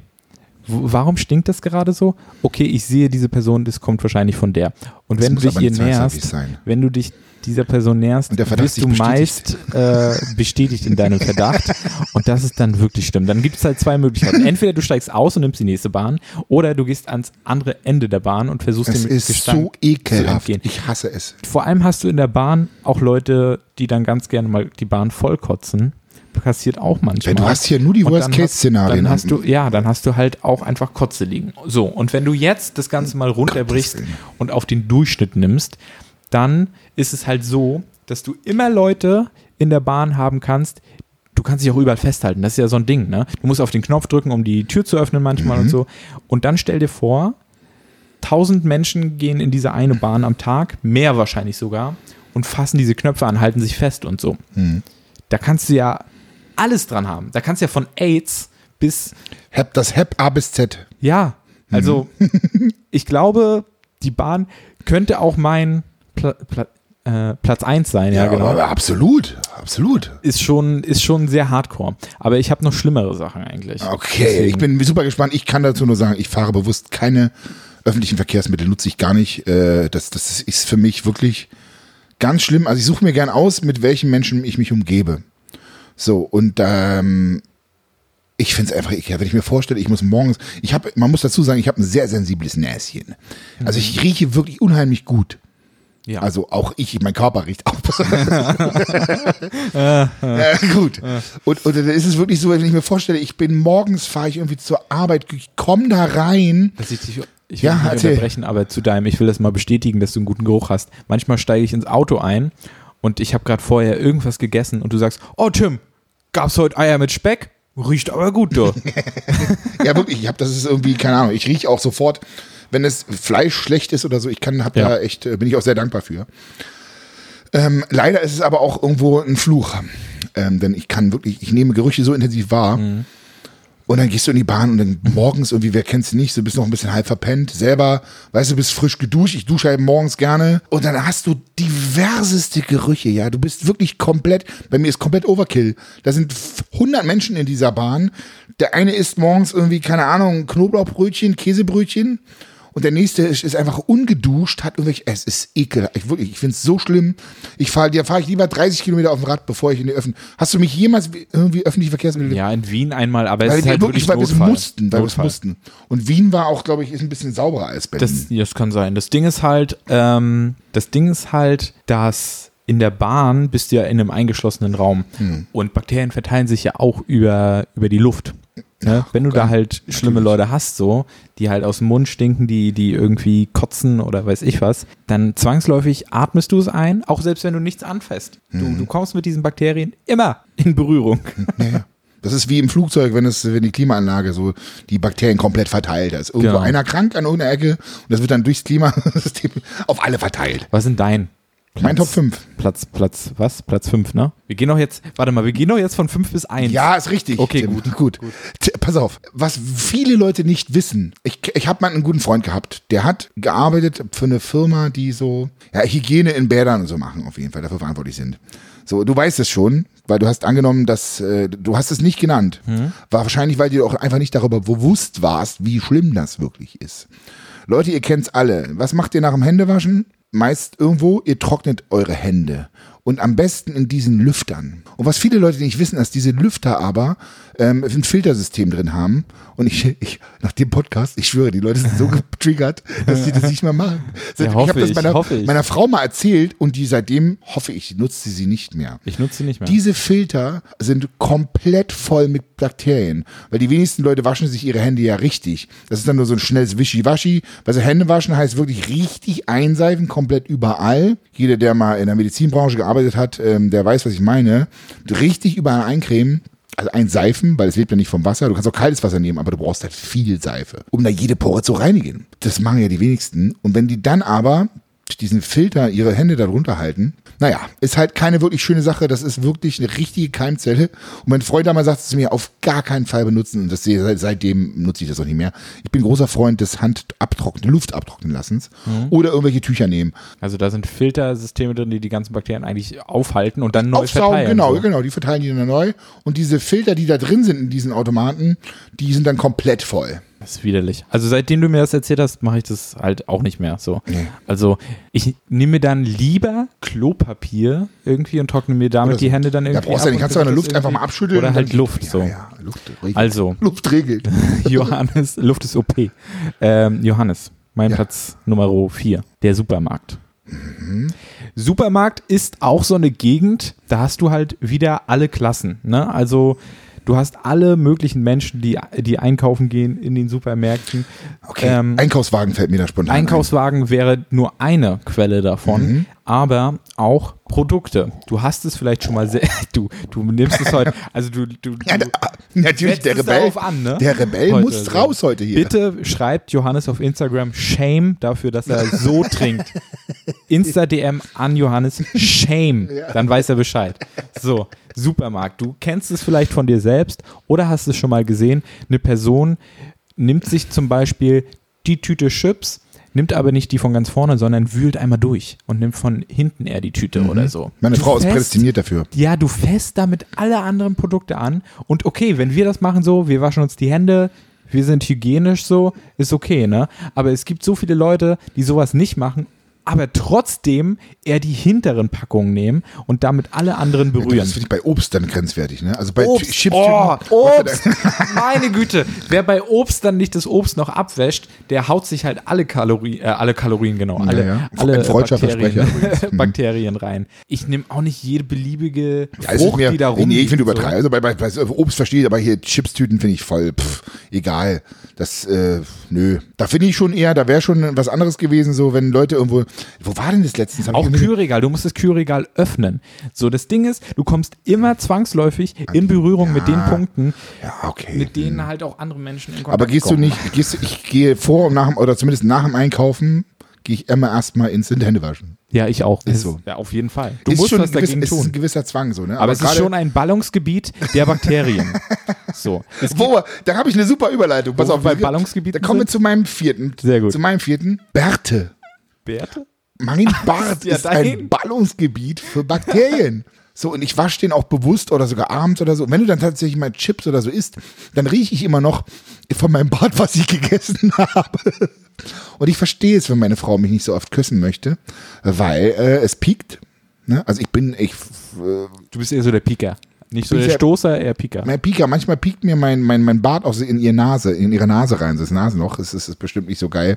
warum stinkt das gerade so? Okay, ich sehe diese Person, das kommt wahrscheinlich von der. Und Das wenn du dich ihr näherst, wenn du dich dieser Person näherst, wirst du meist äh, bestätigt in deinem Verdacht. *laughs* Und das ist dann wirklich schlimm. Dann gibt es halt zwei Möglichkeiten. Entweder du steigst aus und nimmst die nächste Bahn oder du gehst ans andere Ende der Bahn und versuchst Es dem ist Gestank so ekelhaft. entgehen. Ich hasse es. Vor allem hast du in der Bahn auch Leute, die dann ganz gerne mal die Bahn vollkotzen. Passiert auch manchmal. Du hast hier nur die Worst-Case-Szenarien. Dann hast du, ja, dann hast du halt auch einfach Kotze liegen. So, und wenn du jetzt das Ganze mal runterbrichst und auf den Durchschnitt nimmst, dann ist es halt so, dass du immer Leute in der Bahn haben kannst, du kannst dich auch überall festhalten. Das ist ja so ein Ding, ne? Du musst auf den Knopf drücken, um die Tür zu öffnen manchmal Mhm. und so. Und dann stell dir vor, tausend Menschen gehen in diese eine Bahn am Tag, mehr wahrscheinlich sogar, und fassen diese Knöpfe an, halten sich fest und so. Mhm. Da kannst du ja alles dran haben. Da kannst du ja von AIDS bis, Hep, das HEP A bis Z. ja, also *laughs* ich glaube, die Bahn könnte auch mein Pla Pla äh, Platz 1 sein, ja, genau. aber absolut. Absolut. Ist schon, ist schon sehr hardcore. Aber ich habe noch schlimmere Sachen eigentlich. Okay, Deswegen- ich bin super gespannt. Ich kann dazu nur sagen, ich fahre bewusst keine öffentlichen Verkehrsmittel, nutze ich gar nicht. Äh, Das, das ist für mich wirklich ganz schlimm. Also ich suche mir gern aus, mit welchen Menschen ich mich umgebe. So, und ähm, ich finde es einfach ekelhaft, wenn ich mir vorstelle, ich muss morgens, ich habe, man muss dazu sagen, ich habe ein sehr sensibles Näschen. Also ich rieche wirklich unheimlich gut. Ja. Also auch ich, mein Körper riecht auch. *laughs* äh, gut. Und, und dann ist es wirklich so, wenn ich mir vorstelle, ich bin morgens, fahre ich irgendwie zur Arbeit, ich komme da rein. Dass ich dich, ich will Ja, nicht unterbrechen, aber zu deinem, ich will das mal bestätigen, dass du einen guten Geruch hast. Manchmal steige ich ins Auto ein und ich habe gerade vorher irgendwas gegessen und du sagst, oh Tim, gab's heute Eier mit Speck? Riecht aber gut, du. *laughs* Ja, wirklich, ich habe das ist irgendwie, keine Ahnung, ich rieche auch sofort, wenn das Fleisch schlecht ist oder so, ich kann, hab Ja. da echt, äh, bin ich auch sehr dankbar für. Ähm, leider ist es aber auch irgendwo ein Fluch. Ähm, denn ich kann wirklich, ich nehme Gerüche so intensiv wahr. Und dann gehst du in die Bahn und dann morgens irgendwie, wer kennst du nicht, du bist noch ein bisschen halb verpennt, selber, weißt du, bist frisch geduscht, ich dusche halt morgens gerne. Und dann hast du diverseste Gerüche, ja. Du bist wirklich komplett, bei mir ist komplett Overkill. Da sind 100 Menschen in dieser Bahn. Der eine isst morgens irgendwie, keine Ahnung, Knoblauchbrötchen, Käsebrötchen. Und der nächste ist, ist einfach ungeduscht, hat irgendwelche, es ist ekelhaft. Ich, wirklich, ich finde es so schlimm. Ich fahre, da fahre ich lieber 30 Kilometer auf dem Rad, bevor ich in die Öffentlichen. Hast du mich jemals irgendwie öffentliche Verkehrsmittel Ja, in Wien einmal, aber es weil ist halt wirklich, weil wir mussten, weil wir mussten. Und Wien war auch, glaube ich, ist ein bisschen sauberer als Berlin. Das, das kann sein. Das Ding ist halt, ähm, das Ding ist halt, dass in der Bahn bist du ja in einem eingeschlossenen Raum Hm. und Bakterien verteilen sich ja auch über, über die Luft. Ne? Wenn du da halt schlimme Leute hast, so, die halt aus dem Mund stinken, die, die irgendwie kotzen oder weiß ich was, dann zwangsläufig atmest du es ein, auch selbst wenn du nichts anfasst. Du, du kommst mit diesen Bakterien immer in Berührung. *laughs* ja, ja. Das ist wie im Flugzeug, wenn es, wenn die Klimaanlage so die Bakterien komplett verteilt. Da ist irgendwo Genau. einer krank an irgendeiner Ecke und das wird dann durchs Klimasystem *laughs* auf alle verteilt. Was sind dein? Mein Top 5. Platz, Platz, was? Platz 5, ne? Wir gehen doch jetzt, warte mal, wir gehen doch jetzt von 5 bis 1. Ja, ist richtig. Okay, Tim. gut. gut. T- Pass auf, was viele Leute nicht wissen. Ich, ich habe mal einen guten Freund gehabt, der hat gearbeitet für eine Firma, die so ja, Hygiene in Bädern und so machen, auf jeden Fall, dafür verantwortlich sind. So, du weißt es schon, weil du hast angenommen, dass äh, du hast es nicht genannt. War wahrscheinlich, weil du auch einfach nicht darüber bewusst warst, wie schlimm das wirklich ist. Leute, ihr kennt's alle. Was macht ihr nach dem Händewaschen? Meist irgendwo, ihr trocknet eure Hände. Und am besten in diesen Lüftern. Und was viele Leute nicht wissen, dass diese Lüfter aber ähm, ein Filtersystem drin haben. Und ich, ich, nach dem Podcast, ich schwöre, die Leute sind so *laughs* getriggert, dass sie das nicht mehr machen. *laughs* Ja, ich habe das meiner, meiner Frau mal erzählt und die seitdem, hoffe ich, nutzt sie sie nicht mehr. Ich nutze sie nicht mehr. Diese Filter sind komplett voll mit Bakterien, weil die wenigsten Leute waschen sich ihre Hände ja richtig. Das ist dann nur so ein schnelles Wischiwaschi. Also Hände waschen heißt wirklich richtig einseifen, komplett überall. Jeder, der mal in der Medizinbranche gearbeitet hat, ähm, der weiß, was ich meine. Richtig überall eincremen. Also einseifen, weil es lebt ja nicht vom Wasser. Du kannst auch kaltes Wasser nehmen, aber du brauchst halt viel Seife, um da jede Pore zu reinigen. Das machen ja die wenigsten. Und wenn die dann aber diesen Filter ihre Hände darunter halten. Naja, ist halt keine wirklich schöne Sache. Das ist wirklich eine richtige Keimzelle. Und mein Freund damals sagte zu mir, auf gar keinen Fall benutzen. Und das, seit- seitdem nutze ich das auch nicht mehr. Ich bin großer Freund des Handabtrocknen, Luft abtrocknen lassens. Oder irgendwelche Tücher nehmen. Also da sind Filtersysteme drin, die die ganzen Bakterien eigentlich aufhalten und dann neu Aufsaugen, verteilen. genau, so. genau. Die verteilen die dann neu. Und diese Filter, die da drin sind in diesen Automaten, die sind dann komplett voll. Das ist widerlich. Also seitdem du mir das erzählt hast, mache ich das halt auch nicht mehr so. Nee. Also ich nehme dann lieber Klopapier irgendwie und trockne mir damit Oder die Hände dann Ja, irgendwie brauchst du ja nicht. Kannst du der das Luft einfach mal abschütteln. Oder halt Luft ja, so. Ja, Luft regelt. Also *laughs* Luft regelt. *laughs* Johannes, Luft ist OP. Ähm, Johannes, mein Ja. Platz Nummer 4, der Supermarkt. Mhm. Supermarkt ist auch so eine Gegend, da hast du halt wieder alle Klassen. Ne? Also du hast alle möglichen Menschen, die, die einkaufen gehen in den Supermärkten. Okay, Ähm, Einkaufswagen fällt mir da spontan ein. Einkaufswagen wäre nur eine Quelle davon, Mhm. aber auch Produkte. Du hast es vielleicht schon mal sehr, *laughs* du, du nimmst es heute, also du, du, *laughs* Ja, du da, natürlich, setzt der Rebell. an, ne? Der Rebell Heute muss raus heute hier. Bitte schreibt Johannes auf Instagram Shame dafür, dass er so *laughs* trinkt. Insta-DM an Johannes Shame. Dann weiß er Bescheid. So, Supermarkt. Du kennst es vielleicht von dir selbst oder hast es schon mal gesehen. Eine Person nimmt sich zum Beispiel die Tüte Chips, nimmt aber nicht die von ganz vorne, sondern wühlt einmal durch und nimmt von hinten eher die Tüte oder so. Mhm. Meine Du Frau ist fährst- prädestiniert dafür. ja, du fässt damit alle anderen Produkte an. Und okay, wenn wir das machen so, wir waschen uns die Hände, wir sind hygienisch so, ist okay, ne? Aber es gibt so viele Leute, die sowas nicht machen aber trotzdem eher die hinteren Packungen nehmen und damit alle anderen berühren. Das finde ich bei Obst dann grenzwertig, ne? Also bei Obst, Chips. oh, Obst, *laughs* meine Güte. Wer bei Obst dann nicht das Obst noch abwäscht, der haut sich halt alle Kalorien, äh, alle Kalorien, genau, alle, ja. alle Ein freudscher Bakterien. *laughs* Mhm. Bakterien rein. Ich nehme auch nicht jede beliebige Ja, Frucht, mir, die da rum. nee, ich finde übertreiben. Also bei, bei, bei Obst verstehe ich, aber hier Chipstüten finde ich voll, pff, egal. Das, äh, nö. Da finde ich schon eher, da wäre schon was anderes gewesen, so wenn Leute irgendwo, wo war denn das letztens? Hab Auch Kühlregal, du musst das Kühlregal öffnen. So, das Ding ist, du kommst immer zwangsläufig in Berührung mit den Punkten, Ja, okay. mit denen halt auch andere Menschen in Kontakt aber gehst du kommen. nicht, gehst, du- ich gehe vor und nach dem, oder zumindest nach dem Einkaufen, gehe ich immer erstmal instant Hände waschen. Ja, ich auch. Ist so. Ja, auf jeden Fall. Du ist musst schon was ein gewiss, dagegen es ist tun. ein gewisser Zwang so, ne? Aber, es ist schon ein Ballungsgebiet der Bakterien. *laughs* so. Wo, da habe ich eine super Überleitung. Pass auf, bei Ballungsgebieten Da kommen wir zu meinem vierten. Sehr gut. Zu meinem vierten. Bärte. Bärte? Mein *laughs* Bart ja ist ein dein. Ballungsgebiet für Bakterien. *laughs* So, und ich wasche den auch bewusst oder sogar abends oder so. Und wenn du dann tatsächlich mal Chips oder so isst, dann rieche ich immer noch von meinem Bart, was ich gegessen *laughs* habe. Und ich verstehe es, wenn meine Frau mich nicht so oft küssen möchte, weil äh, es piekt. Ne? Also ich bin, ich, äh, Du bist eher so der Pieker. Nicht so der Stoßer, eher Pieker. mein Pieker, manchmal piekt mir mein, mein, mein Bart auch so in ihre Nase, in ihre Nase rein. Das Nasenloch, das ist, ist bestimmt nicht so geil.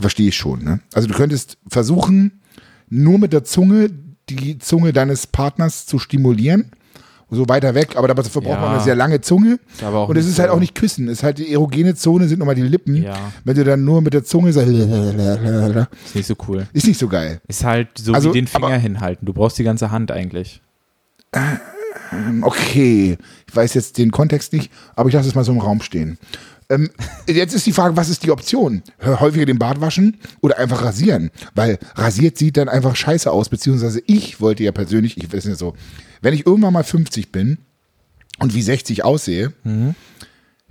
Verstehe ich schon. Ne? Also du könntest versuchen, nur mit der Zunge die Zunge deines Partners zu stimulieren. So weiter weg, aber dafür braucht Ja. man eine sehr lange Zunge. Ist Und es ist halt so- auch nicht küssen. Es ist halt die erogene Zone, sind nochmal die Lippen. Ja. Wenn du dann nur mit der Zunge sagst, Ist nicht so cool. ist nicht so geil. Ist halt so Also, wie den Finger hinhalten. Du brauchst die ganze Hand eigentlich. Okay, ich weiß jetzt den Kontext nicht, aber ich lasse es mal so im Raum stehen. Ähm, jetzt ist die Frage, was ist die Option? Häufiger den Bart waschen oder einfach rasieren? Weil rasiert sieht dann einfach scheiße aus, beziehungsweise ich wollte ja persönlich, ich weiß nicht so, wenn ich irgendwann mal 50 bin und wie 60 aussehe,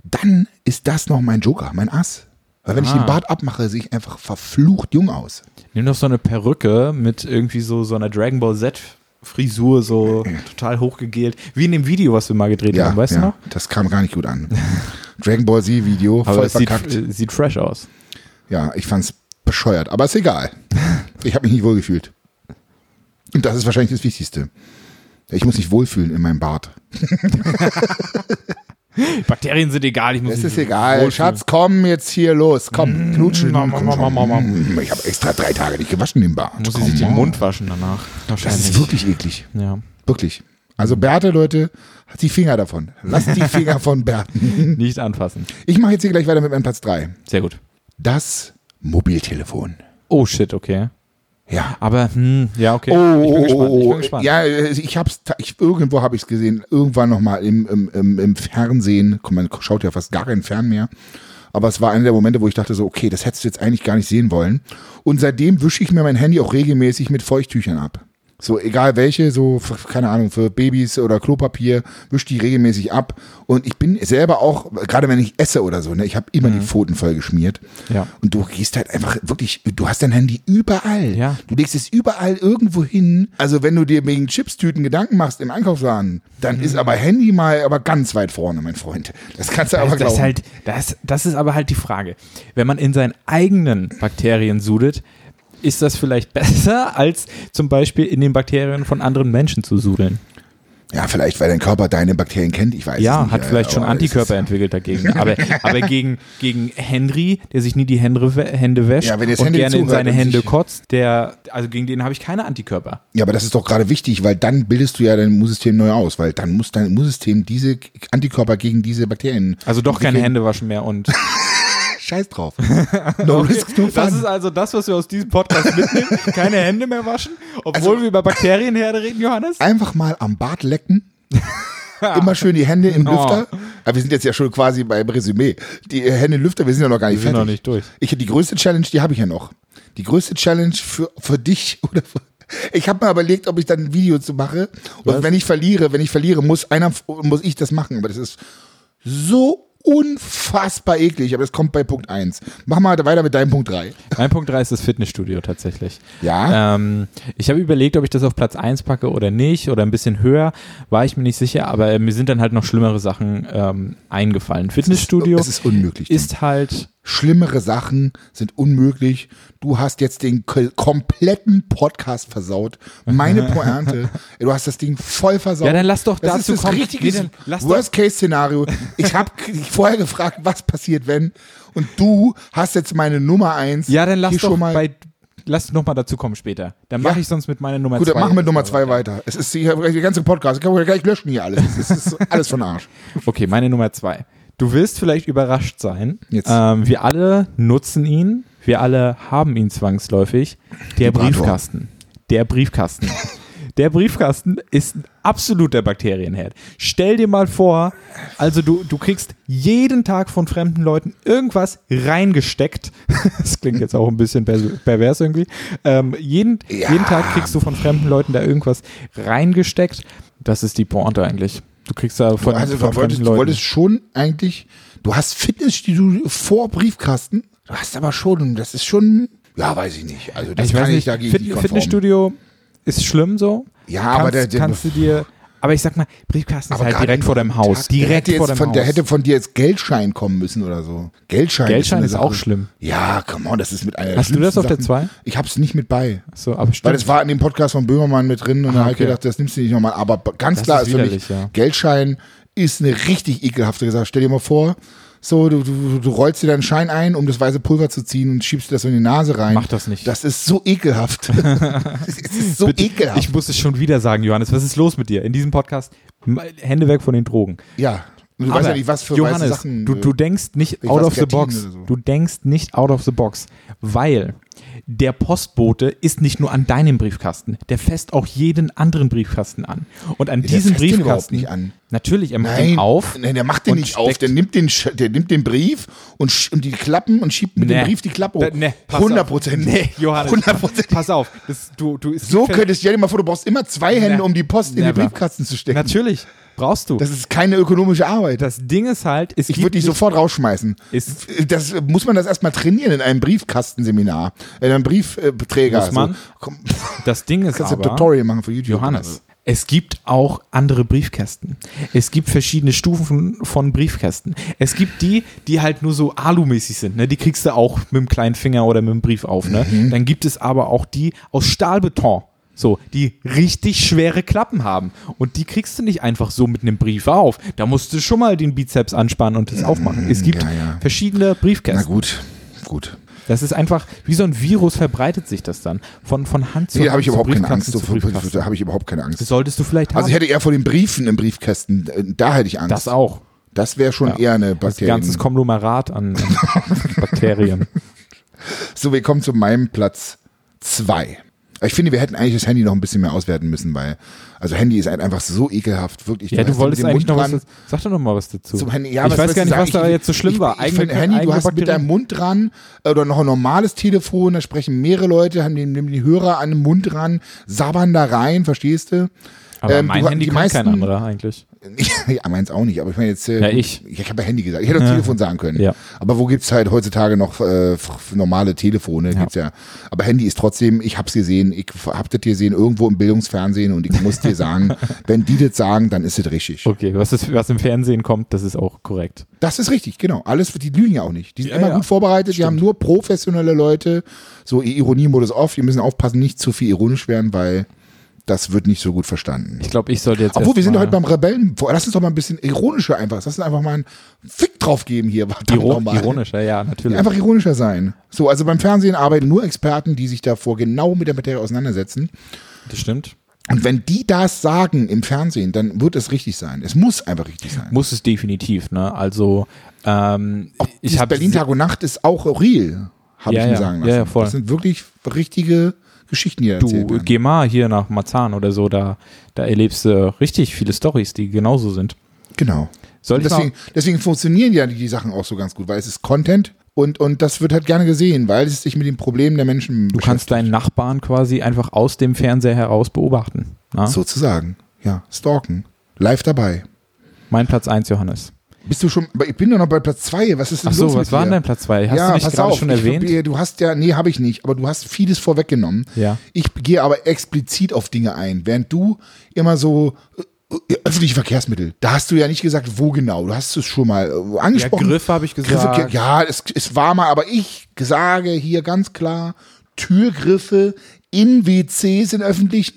dann ist das noch mein Joker, mein Ass. Weil wenn ich Ah. den Bart abmache, sehe ich einfach verflucht jung aus. Nimm doch so eine Perücke mit irgendwie so, so einer Dragon Ball Z Frisur, so total hochgegelt. Wie in dem Video, was wir mal gedreht Ja, haben, weißt ja du noch? das kam gar nicht gut an. Dragon Ball Z Video, Aber voll es sieht, verkackt. äh, sieht fresh aus. Ja, ich fand's bescheuert, aber ist egal. Ich habe mich nicht wohlgefühlt. Und das ist wahrscheinlich das Wichtigste. Ich muss mich wohlfühlen in meinem Bart. *laughs* *laughs* Bakterien sind egal, ich muss Es ist egal. wohlfühlen. Schatz, komm jetzt hier los. Komm, knutschen. Mam, mam, mam, mam, mam. Ich habe extra drei Tage nicht gewaschen den Bart. Muss sie Komm sich den. Mund waschen danach. Das ist wirklich eklig. Ja. Wirklich. Also Bärte, Leute, hat die Finger davon. Lasst die *laughs* Finger von Bärten. Nicht anfassen. Ich mache jetzt hier gleich weiter mit meinem Platz 3. Sehr gut. Das Mobiltelefon. Oh shit, okay. Ja. Aber, hm, ja, okay. Oh, ich bin oh, gespannt. oh, Ich oh. bin gespannt. Ja, äh, ich hab's, ich, irgendwo habe ich es gesehen, irgendwann nochmal im, im, im, im Fernsehen. Guck, Man schaut ja fast gar keinen Fern mehr. Aber es war einer der Momente, wo ich dachte so, okay, das hättest du jetzt eigentlich gar nicht sehen wollen. Und seitdem wische ich mir mein Handy auch regelmäßig mit Feuchttüchern ab. So, egal welche, so, keine Ahnung, für Babys oder Klopapier, wisch die regelmäßig ab. Und ich bin selber auch, gerade wenn ich esse oder so, ne, ich habe immer die Pfoten voll geschmiert. Ja. Und du gehst halt einfach wirklich, du hast dein Handy überall. Ja. Du legst es überall irgendwo hin. Also wenn du dir wegen Chipstüten Gedanken machst im Einkaufsladen, dann ist aber Handy mal aber ganz weit vorne, mein Freund. Das kannst du aber Das, das, glauben. ist halt, das, das ist aber halt die Frage. Wenn man in seinen eigenen Bakterien sudet, ist das vielleicht besser, als zum Beispiel in den Bakterien von anderen Menschen zu sudeln? ja, vielleicht, weil dein Körper deine Bakterien kennt, ich weiß es Ja, nicht. hat äh, vielleicht schon Antikörper entwickelt dagegen. *laughs* Aber, aber gegen, gegen Henry, der sich nie die Hände, Hände wäscht Ja, und Henry gerne in seine Hände kotzt, der, also gegen den habe ich keine Antikörper. Ja, aber das ist doch gerade wichtig, weil dann bildest du ja dein Immunsystem neu aus, weil dann muss dein Immunsystem diese Antikörper gegen diese Bakterien. Also doch keine. Hände waschen mehr und *laughs* Scheiß drauf. *laughs* No risk, no Das ist also das, was wir aus diesem Podcast mitnehmen. Keine Hände mehr waschen, obwohl Also- wir über Bakterienherde reden, Johannes. Einfach mal am Bart lecken. *laughs* Immer schön die Hände im Oh. Lüfter. Aber wir sind jetzt ja schon quasi beim Resümee. Die Hände im Lüfter, wir sind ja noch gar nicht Wir sind fertig. noch nicht durch. Ich die größte Challenge, die habe ich ja noch. Die größte Challenge für, für dich *laughs* oder für, ich habe mir überlegt, ob ich dann ein Video zu mache. Und Was? wenn ich verliere, wenn ich verliere, muss einer, muss ich das machen. Aber das ist so unfassbar eklig. Aber das kommt bei Punkt 1. Mach mal weiter mit deinem Punkt 3. Mein Punkt 3 ist das Fitnessstudio tatsächlich. Ja. Ähm, ich habe überlegt, ob ich das auf Platz 1 packe oder nicht oder ein bisschen höher, war ich mir nicht sicher, aber mir sind dann halt noch schlimmere Sachen ähm, eingefallen. Fitnessstudio Es ist unmöglich. ist halt Schlimmere Sachen sind unmöglich. Du hast jetzt den kompletten Podcast versaut. Meine *laughs* Pointe. du hast das Ding voll versaut. Ja, dann lass doch das dazu ist das richtige Worst-Case-Szenario. Ich habe vorher gefragt, was passiert, wenn. Und du hast jetzt meine Nummer eins. Ja, dann lass doch mal. bei. Lass noch mal dazu kommen später. Dann Ja. mache ich sonst mit meiner Nummer Gut, zwei. dann machen wir Nummer zwei weiter. Es ist der ganze Podcast. Ich kann ja gleich löschen hier alles. Es ist alles von Arsch. *laughs* Okay, meine Nummer zwei. Du wirst vielleicht überrascht sein. Jetzt. Ähm, wir alle nutzen ihn. Wir alle haben ihn zwangsläufig. Der. Briefkasten. Der Briefkasten. *laughs* Der Briefkasten ist ein absoluter Bakterienherd. Stell dir mal vor, also du, du kriegst jeden Tag von fremden Leuten irgendwas reingesteckt. *laughs* Das klingt jetzt auch ein bisschen per pervers irgendwie. Ähm, jeden, Ja. jeden Tag kriegst du von fremden Leuten da irgendwas reingesteckt. Das ist die Pointe eigentlich. Du kriegst da von, also, von du wolltest, du wolltest schon eigentlich, du hast Fitnessstudio vor Briefkasten. Du hast aber schon, das ist schon, ja, weiß ich nicht. Also, das ich kann weiß ich nicht, dagegen Fit nicht konform. Fitnessstudio ist schlimm so. Ja, kannst, aber der, der kannst du dir. Aber ich sag mal, Briefkasten ist halt direkt vor deinem Haus. Der Direkt vor deinem von, Der Haus. hätte von dir jetzt Geldschein kommen müssen oder so. Geldschein, Geldschein ist Sache. auch schlimm. Ja, come on, das ist mit einer der Hast du das auf der Sachen. 2? Ich hab's nicht mit bei. So, aber Weil stimmt. das war in dem Podcast von Böhmermann mit drin und Ah, da habe ich okay. gedacht, das nimmst du nicht nochmal. Aber ganz Das klar ist ist für mich, ja. Geldschein ist eine richtig ekelhafte Sache. Stell dir mal vor, so, du, du, du rollst dir deinen Schein ein, um das weiße Pulver zu ziehen und schiebst dir das in die Nase rein. Mach das nicht. Das ist so ekelhaft. *laughs* es ist so Bitte, ekelhaft. Ich muss es schon wieder sagen, Johannes. Was ist los mit dir? In diesem Podcast, Hände weg von den Drogen. ja, du Aber weißt ja nicht, was für Johannes, Sachen. du, äh, du denkst nicht ich out of the box. so. Du denkst nicht out of the box, weil der Postbote ist nicht nur an deinem Briefkasten, der fässt auch jeden anderen Briefkasten an. Und an Der diesem Briefkasten nicht an. Natürlich, er macht Nein, den auf. Nein, der macht den nicht auf. Der nimmt den, der nimmt den Brief und, und die Klappen und schiebt mit Nee. dem Brief die Klappe hoch. Da- nee, pass 100 auf. Prozent. Nee, Johannes. 100 Prozent. Pass auf. Das, du, du, So könntest du dir mal vor, du brauchst immer zwei Hände, Ne- um die Post in den Never. Briefkasten zu stecken. Natürlich, brauchst du. Das ist keine ökonomische Arbeit. Das Ding ist halt, Ich würde dich sofort rausschmeißen. Ist- das muss man das erstmal trainieren in einem Briefkastenseminar, in einem Briefträger. Muss man? So, Das Ding ist kannst du ein aber, Tutorial machen für YouTube. Johannes, es gibt auch andere Briefkästen. Es gibt verschiedene Stufen von Briefkästen. Es gibt die, die halt nur so alumäßig sind. Ne? Die kriegst du auch mit dem kleinen Finger oder mit dem Brief auf. Ne? Mhm. Dann gibt es aber auch die aus Stahlbeton. So, die richtig schwere Klappen haben. Und die kriegst du nicht einfach so mit einem Brief auf. Da musst du schon mal den Bizeps anspannen und das aufmachen. Es gibt ja, ja. verschiedene Na Briefkästen. gut, gut. Das ist einfach, wie so ein Virus verbreitet sich das dann. Von, von Hand zu Nee, Hand. da habe ich überhaupt keine Angst. Da habe ich überhaupt keine Angst. Das solltest du vielleicht Also ich haben. hätte eher vor den Briefen im Briefkästen, äh, da hätte ich Angst. das auch. Das wäre schon Ja. eher eine Das Bakterien. ganze Konglomerat an, an *laughs* Bakterien. So, wir kommen zu meinem Platz zwei. Ich finde, wir hätten eigentlich das Handy noch ein bisschen mehr auswerten müssen, weil, also Handy ist halt einfach so ekelhaft, wirklich. Ja, du mit wolltest eigentlich Mund noch was. dran. dazu- Sag doch noch mal was dazu. Zum Handy. Ja, ich was weiß gar du nicht, was da Ich- jetzt so schlimm ich, war. Ich finde, Handy, du hast mit deinem Mund dran äh, oder noch ein normales Telefon, da sprechen mehrere Leute, haben den, nehmen den Hörer an den Mund dran, sabbern da rein, verstehst du? Aber ähm, mein du- Handy kann kein anderer eigentlich. *laughs* ja, meins auch nicht, aber ich meine jetzt. Äh, Ja, ich. Ich habe ja Handy gesagt. Ich hätte auch Ja. Telefon sagen können. Ja. Aber wo gibt's halt heutzutage noch äh, normale Telefone? Gibt's ja. Aber Handy ist trotzdem, ich hab's gesehen, ich hab das gesehen irgendwo im Bildungsfernsehen und ich muss dir sagen, *laughs* wenn die das sagen, dann ist es richtig. Okay, was, ist, was im Fernsehen kommt, das ist auch korrekt. Das ist richtig, genau. Alles, die lügen ja auch nicht. Die sind Ja, immer gut vorbereitet, die haben nur professionelle Leute. So Ironie-Modus off, die müssen aufpassen, nicht zu viel ironisch werden, weil das wird nicht so gut verstanden. Ich glaube, ich sollte jetzt. Obwohl, wir sind heute beim Rebellen. Lass uns doch mal ein bisschen ironischer einfach. Lass uns einfach mal einen Fick drauf geben hier. Iro ironischer, ja, natürlich. Einfach ironischer sein. So, also beim Fernsehen arbeiten nur Experten, die sich davor genau mit der Materie auseinandersetzen. das stimmt. Und wenn die das sagen im Fernsehen, dann wird es richtig sein. Es muss einfach richtig sein. Muss es definitiv, ne? Also, ähm, ich habe Berlin Tag und Nacht ist auch real, habe Ja, ich mir ja. sagen Ja, lassen. ja, voll. Das sind wirklich richtige Geschichten, die Du, erzählt werden. geh mal hier nach Marzahn oder so, da, da erlebst du richtig viele Stories, die genauso sind. Genau. Soll deswegen, deswegen funktionieren ja die Sachen auch so ganz gut, weil es ist Content und, und das wird halt gerne gesehen, weil es sich mit den Problemen der Menschen du kannst deinen Nachbarn quasi einfach aus dem Fernseher heraus beobachten. Na? sozusagen, ja, stalken. Live dabei. Mein Platz 1, Johannes. Bist du schon, aber ich bin doch noch bei Platz zwei. Was ist denn Ach so, los was war denn dir? dein Platz 2? Hast ja, du nicht gerade auf, schon ich, erwähnt? Du hast ja, nee, habe ich nicht, aber du hast vieles vorweggenommen. Ja. Ich gehe aber explizit auf Dinge ein, während du immer so, öffentliche Verkehrsmittel. Da hast du ja nicht gesagt, wo genau. Du hast es schon mal äh, angesprochen. Ja, Griffe habe ich gesagt. Griffe, ja, es, es war mal, aber ich sage hier ganz klar, Türgriffe in WCs in öffentlichen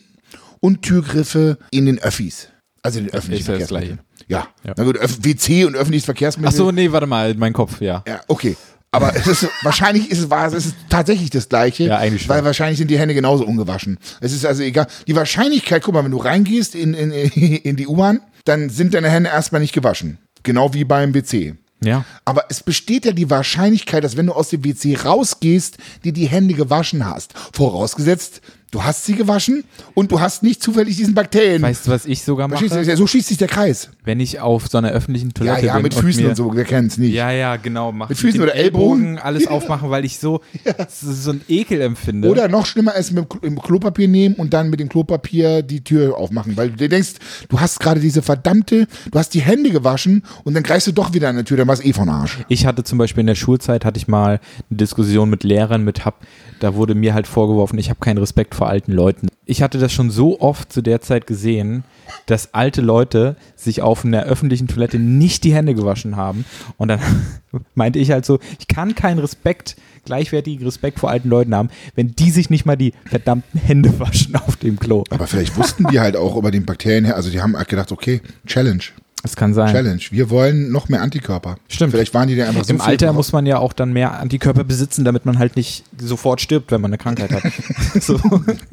und Türgriffe in den Öffis. Also in den öffentlichen Verkehrsmitteln. Ja. Ja. Na gut, WC und öffentliches Verkehrsmittel. Ach so, nee, warte mal, mein Kopf, ja. Ja, okay. Aber es ist, wahrscheinlich ist es, wahr, es ist tatsächlich das Gleiche. Ja, eigentlich schon. Weil wahrscheinlich sind die Hände genauso ungewaschen. Es ist also egal. Die Wahrscheinlichkeit, guck mal, wenn du reingehst in, in, *laughs* in die U-Bahn, dann sind deine Hände erstmal nicht gewaschen. Genau wie beim WC. Ja. Aber es besteht ja die Wahrscheinlichkeit, dass wenn du aus dem WC rausgehst, dir die Hände gewaschen hast. Vorausgesetzt, du hast sie gewaschen und du hast nicht zufällig diesen Bakterien. Weißt du, was ich sogar Verstehst mache? du? So schließt sich der Kreis. Wenn ich auf so einer öffentlichen Ja, Toilette ja, bin mit und Füßen mir, und so, wer kennt's nicht. Ja, ja, genau. Mach Mit Füßen oder Ellbogen? alles *laughs* aufmachen, weil ich so, so, so ein Ekel empfinde. Oder noch schlimmer ist mit dem Klopapier nehmen und dann mit dem Klopapier die Tür aufmachen, weil du dir denkst, du hast gerade diese verdammte, du hast die Hände gewaschen und dann greifst du doch wieder an der Tür, dann war es eh von Arsch. Ich hatte zum Beispiel in der Schulzeit hatte ich mal eine Diskussion mit Lehrern mit hab, da wurde mir halt vorgeworfen, ich habe keinen Respekt vor alten Leuten. Ich hatte das schon so oft zu der Zeit gesehen, dass alte Leute sich auf einer öffentlichen Toilette nicht die Hände gewaschen haben. Und dann *laughs* meinte ich halt so, ich kann keinen Respekt, gleichwertigen Respekt vor alten Leuten haben, wenn die sich nicht mal die verdammten Hände waschen auf dem Klo. Aber vielleicht wussten die halt auch über den Bakterien her, also die haben halt gedacht, okay, Challenge, Das kann sein. Challenge, wir wollen noch mehr Antikörper. Stimmt. Vielleicht waren die da einfach so Im Alter drauf. muss man ja auch dann mehr Antikörper besitzen, damit man halt nicht sofort stirbt, wenn man eine Krankheit hat. *laughs* so.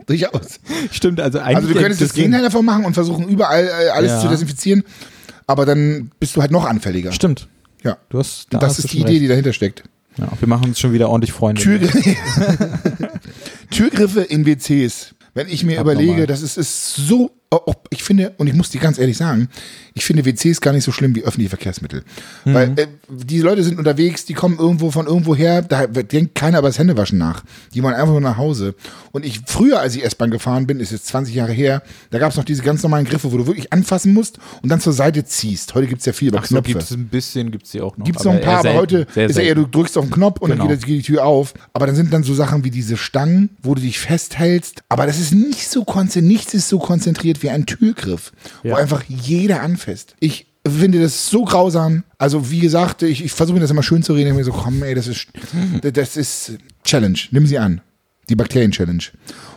Durchaus. Stimmt, also eigentlich. Also du könntest das Gegenteil davon machen und versuchen überall äh, alles Ja. zu desinfizieren, aber dann bist du halt noch anfälliger. Stimmt. Ja. Du hast, da Und das ist die Idee, recht. die dahinter steckt. Ja, wir machen uns schon wieder ordentlich Freunde. Türgriffe, *laughs* *laughs* Türgriffe in WCs. Wenn ich mir Abnormal. überlege, das ist, ist so, oh, ich finde, und ich muss dir ganz ehrlich sagen, ich finde WCs gar nicht so schlimm wie öffentliche Verkehrsmittel. Mhm. Weil äh, die Leute sind unterwegs, die kommen irgendwo von irgendwo her, da denkt keiner über das Händewaschen nach. Die wollen einfach nur nach Hause. Und ich, früher, als ich S-Bahn gefahren bin, ist jetzt 20 Jahre her, da gab es noch diese ganz normalen Griffe, wo du wirklich anfassen musst und dann zur Seite ziehst. Heute gibt's ja viel über Ach so, Knöpfe. gibt es ein bisschen, gibt es die auch noch. Gibt's noch ein paar, aber selten. heute ist ja eher, du drückst auf den Knopf und Genau. dann geht, geht die Tür auf. Aber dann sind dann so Sachen wie diese Stangen, wo du dich festhältst. Aber das ist nicht so konzentriert, nichts ist so konzentriert wie ein Türgriff, Ja. wo einfach jeder anfasst. Ich finde das so grausam. Also wie gesagt, ich, ich versuche mir das immer schön zu reden. Ich mir so, komm ey, das ist, das ist Challenge. Nimm sie an. Die Bakterien-Challenge.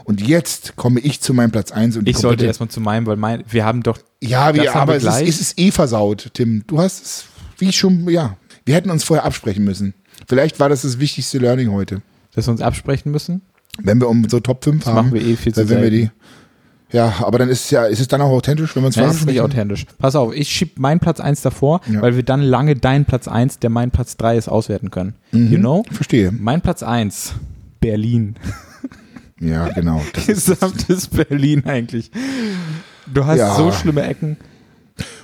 Und jetzt komme ich zu meinem Platz 1 und die Ich sollte erstmal zu meinem, weil mein, wir haben doch. ja, wir, Das aber wir es ist, es ist eh versaut, Tim. Du hast es, wie ich schon, ja. Wir hätten uns vorher absprechen müssen. Vielleicht war das das wichtigste Learning heute. Dass wir uns absprechen müssen. Wenn wir um so Top 5 haben, machen wir eh viel zu werden wir die. Ja, aber dann ist es ja, ist es dann auch authentisch, wenn uns Ja, das ist nicht authentisch. Pass auf, ich schieb meinen Platz 1 davor, Ja. weil wir dann lange deinen Platz 1, der mein Platz 3 ist, auswerten können. Mhm. You know? Verstehe. Mein Platz 1, Berlin. *laughs* Ja, genau. Gesamtes Berlin eigentlich. Du hast Ja. so schlimme Ecken.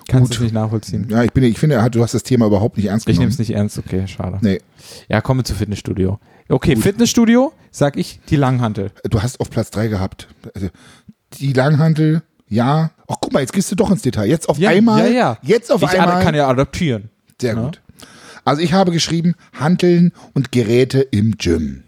Kannst Gut. du nicht nachvollziehen. ja, ich bin, ich finde, du hast das Thema überhaupt nicht ernst Ich nehme genommen. es nicht ernst, okay, schade. Nee, Ja, kommen wir zu Fitnessstudio. Okay, Fitnessstudio, sag ich, die Langhantel. du hast auf Platz 3 gehabt. Also, die Langhantel, ja. Ach, guck mal, jetzt gehst du doch ins Detail. Jetzt auf Ja, einmal. ja, ja. Jetzt auf ich einmal. kann ja adaptieren. Sehr Ja. gut. Also ich habe geschrieben, Hanteln und Geräte im Gym.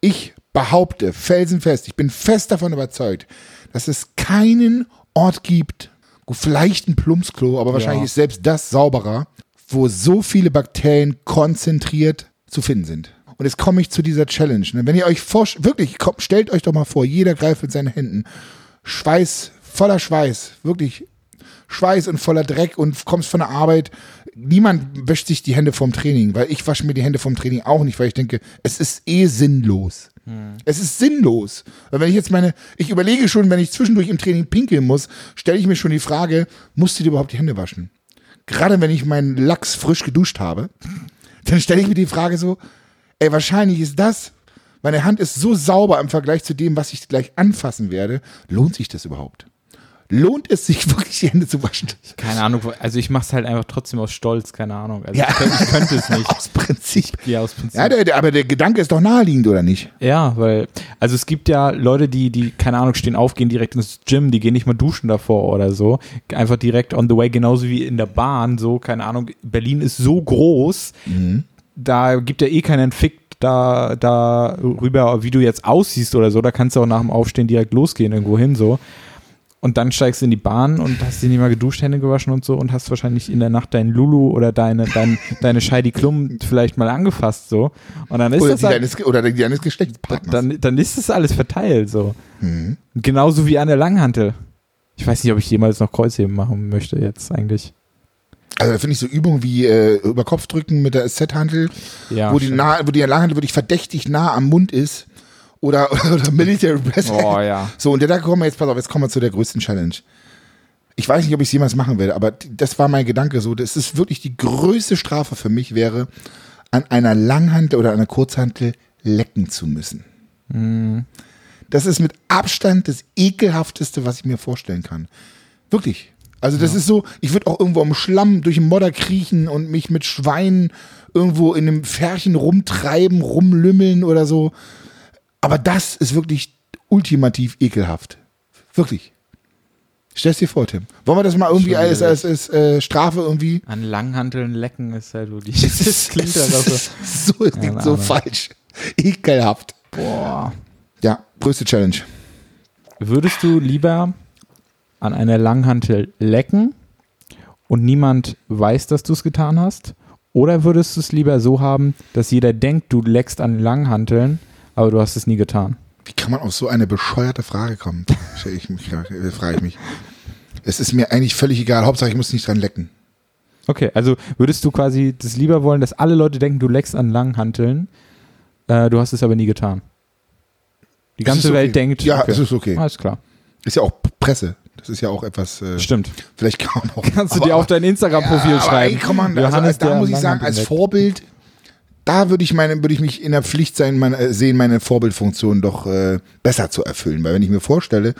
Ich behaupte felsenfest, ich bin fest davon überzeugt, dass es keinen Ort gibt, vielleicht ein Plumpsklo, aber wahrscheinlich Ja. ist selbst das sauberer, wo so viele Bakterien konzentriert zu finden sind. Und jetzt komme ich zu dieser Challenge. ne? Wenn ihr euch vorstellt, wirklich, kommt, stellt euch doch mal vor, jeder greift mit seinen Händen. Schweiß, voller Schweiß, wirklich Schweiß und voller Dreck und kommst von der Arbeit. Niemand wäscht sich die Hände vorm Training, weil ich wasche mir die Hände vorm Training auch nicht, weil ich denke, es ist eh sinnlos. Es ist sinnlos. Weil wenn ich jetzt meine, ich überlege schon, wenn ich zwischendurch im Training pinkeln muss, stelle ich mir schon die Frage, musst du dir überhaupt die Hände waschen? Gerade wenn ich meinen Lachs frisch geduscht habe, *laughs* dann stelle ich mir die Frage so, ey, wahrscheinlich ist das, meine Hand ist so sauber im Vergleich zu dem, was ich gleich anfassen werde, lohnt sich das überhaupt? Lohnt es sich *laughs* wirklich, die Hände zu waschen? Keine Ahnung, also ich mache es halt einfach trotzdem aus Stolz, keine Ahnung. Also Ja. ich, könnte, ich könnte es nicht. *laughs* Aus Prinzip. Ja, aus Prinzip. Ja, der, der, aber der Gedanke ist doch naheliegend, oder nicht? Ja, weil, also es gibt ja Leute, die, die, keine Ahnung, stehen auf, gehen direkt ins Gym, die gehen nicht mal duschen davor oder so. Einfach direkt on the way, genauso wie in der Bahn, so, keine Ahnung. Berlin ist so groß, da gibt ja eh keinen Fick da, da rüber, wie du jetzt aussiehst oder so. Da kannst du auch nach dem Aufstehen direkt losgehen, irgendwo hin, so. und dann steigst du in die Bahn und hast dich nicht mal geduscht, Hände gewaschen und so und hast wahrscheinlich in der Nacht deinen Lulu oder deine, dein, deine Scheidi Klum vielleicht mal angefasst so. Und dann ist Oder das die, halt, deines, oder die deines Geschlechtspartners. dann, dann ist das alles verteilt so. Mhm. Genauso wie an der Langhantel. Ich weiß nicht, ob ich jemals noch Kreuzheben machen möchte jetzt eigentlich. Also da finde ich so Übungen wie äh, über Kopf drücken mit der SZ-Handel, Ja, wo die nah, wo die Langhandel wirklich verdächtig nah am Mund ist. Oder, *laughs* oder Military Press. Oh ja. So, und da kommen wir jetzt, pass auf, jetzt kommen wir zu der größten Challenge. Ich weiß nicht, ob ich es jemals machen werde, aber das war mein Gedanke so. Das ist wirklich die größte Strafe für mich wäre, an einer Langhantel oder einer Kurzhantel lecken zu müssen. Das ist mit Abstand das ekelhafteste, was ich mir vorstellen kann. Wirklich. Also das ist so, ich würde auch irgendwo im Schlamm durch den Modder kriechen und mich mit Schweinen irgendwo in einem Fährchen rumtreiben, rumlümmeln oder so. Aber das ist wirklich ultimativ ekelhaft. Wirklich. Stell's dir vor, Tim. Wollen wir das mal irgendwie als, wieder als, als äh, Strafe irgendwie? An Langhanteln lecken ist halt wirklich. *laughs* Das klingt halt auch so. so, es klingt so falsch. Ekelhaft. Boah. Ja, größte Challenge. Würdest du lieber an einer Langhantel lecken und niemand weiß, dass du es getan hast? Oder würdest du es lieber so haben, dass jeder denkt, du leckst an Langhanteln, aber du hast es nie getan? Wie kann man auf so eine bescheuerte Frage kommen? *laughs* Ich mich, äh, frage ich mich. Es ist mir eigentlich völlig egal. Hauptsache, ich muss nicht dran lecken. Okay, also würdest du quasi das lieber wollen, dass alle Leute denken, du leckst an Langhanteln, äh, du hast es aber nie getan? Die ganze okay. Welt denkt, Ja, okay. es ist okay. Alles klar. Ist ja auch Presse. Das ist ja auch etwas. Äh, Stimmt. vielleicht kann man auch. *laughs* Kannst du aber- dir auf dein Instagram-Profil Ja, schreiben. Ey, komm mal, also, da muss ich sagen, als. Vorbild, da würde ich meine, würde ich mich in der Pflicht sein, meine, äh, sehen, meine Vorbildfunktion doch äh, besser zu erfüllen. Weil wenn ich mir vorstelle,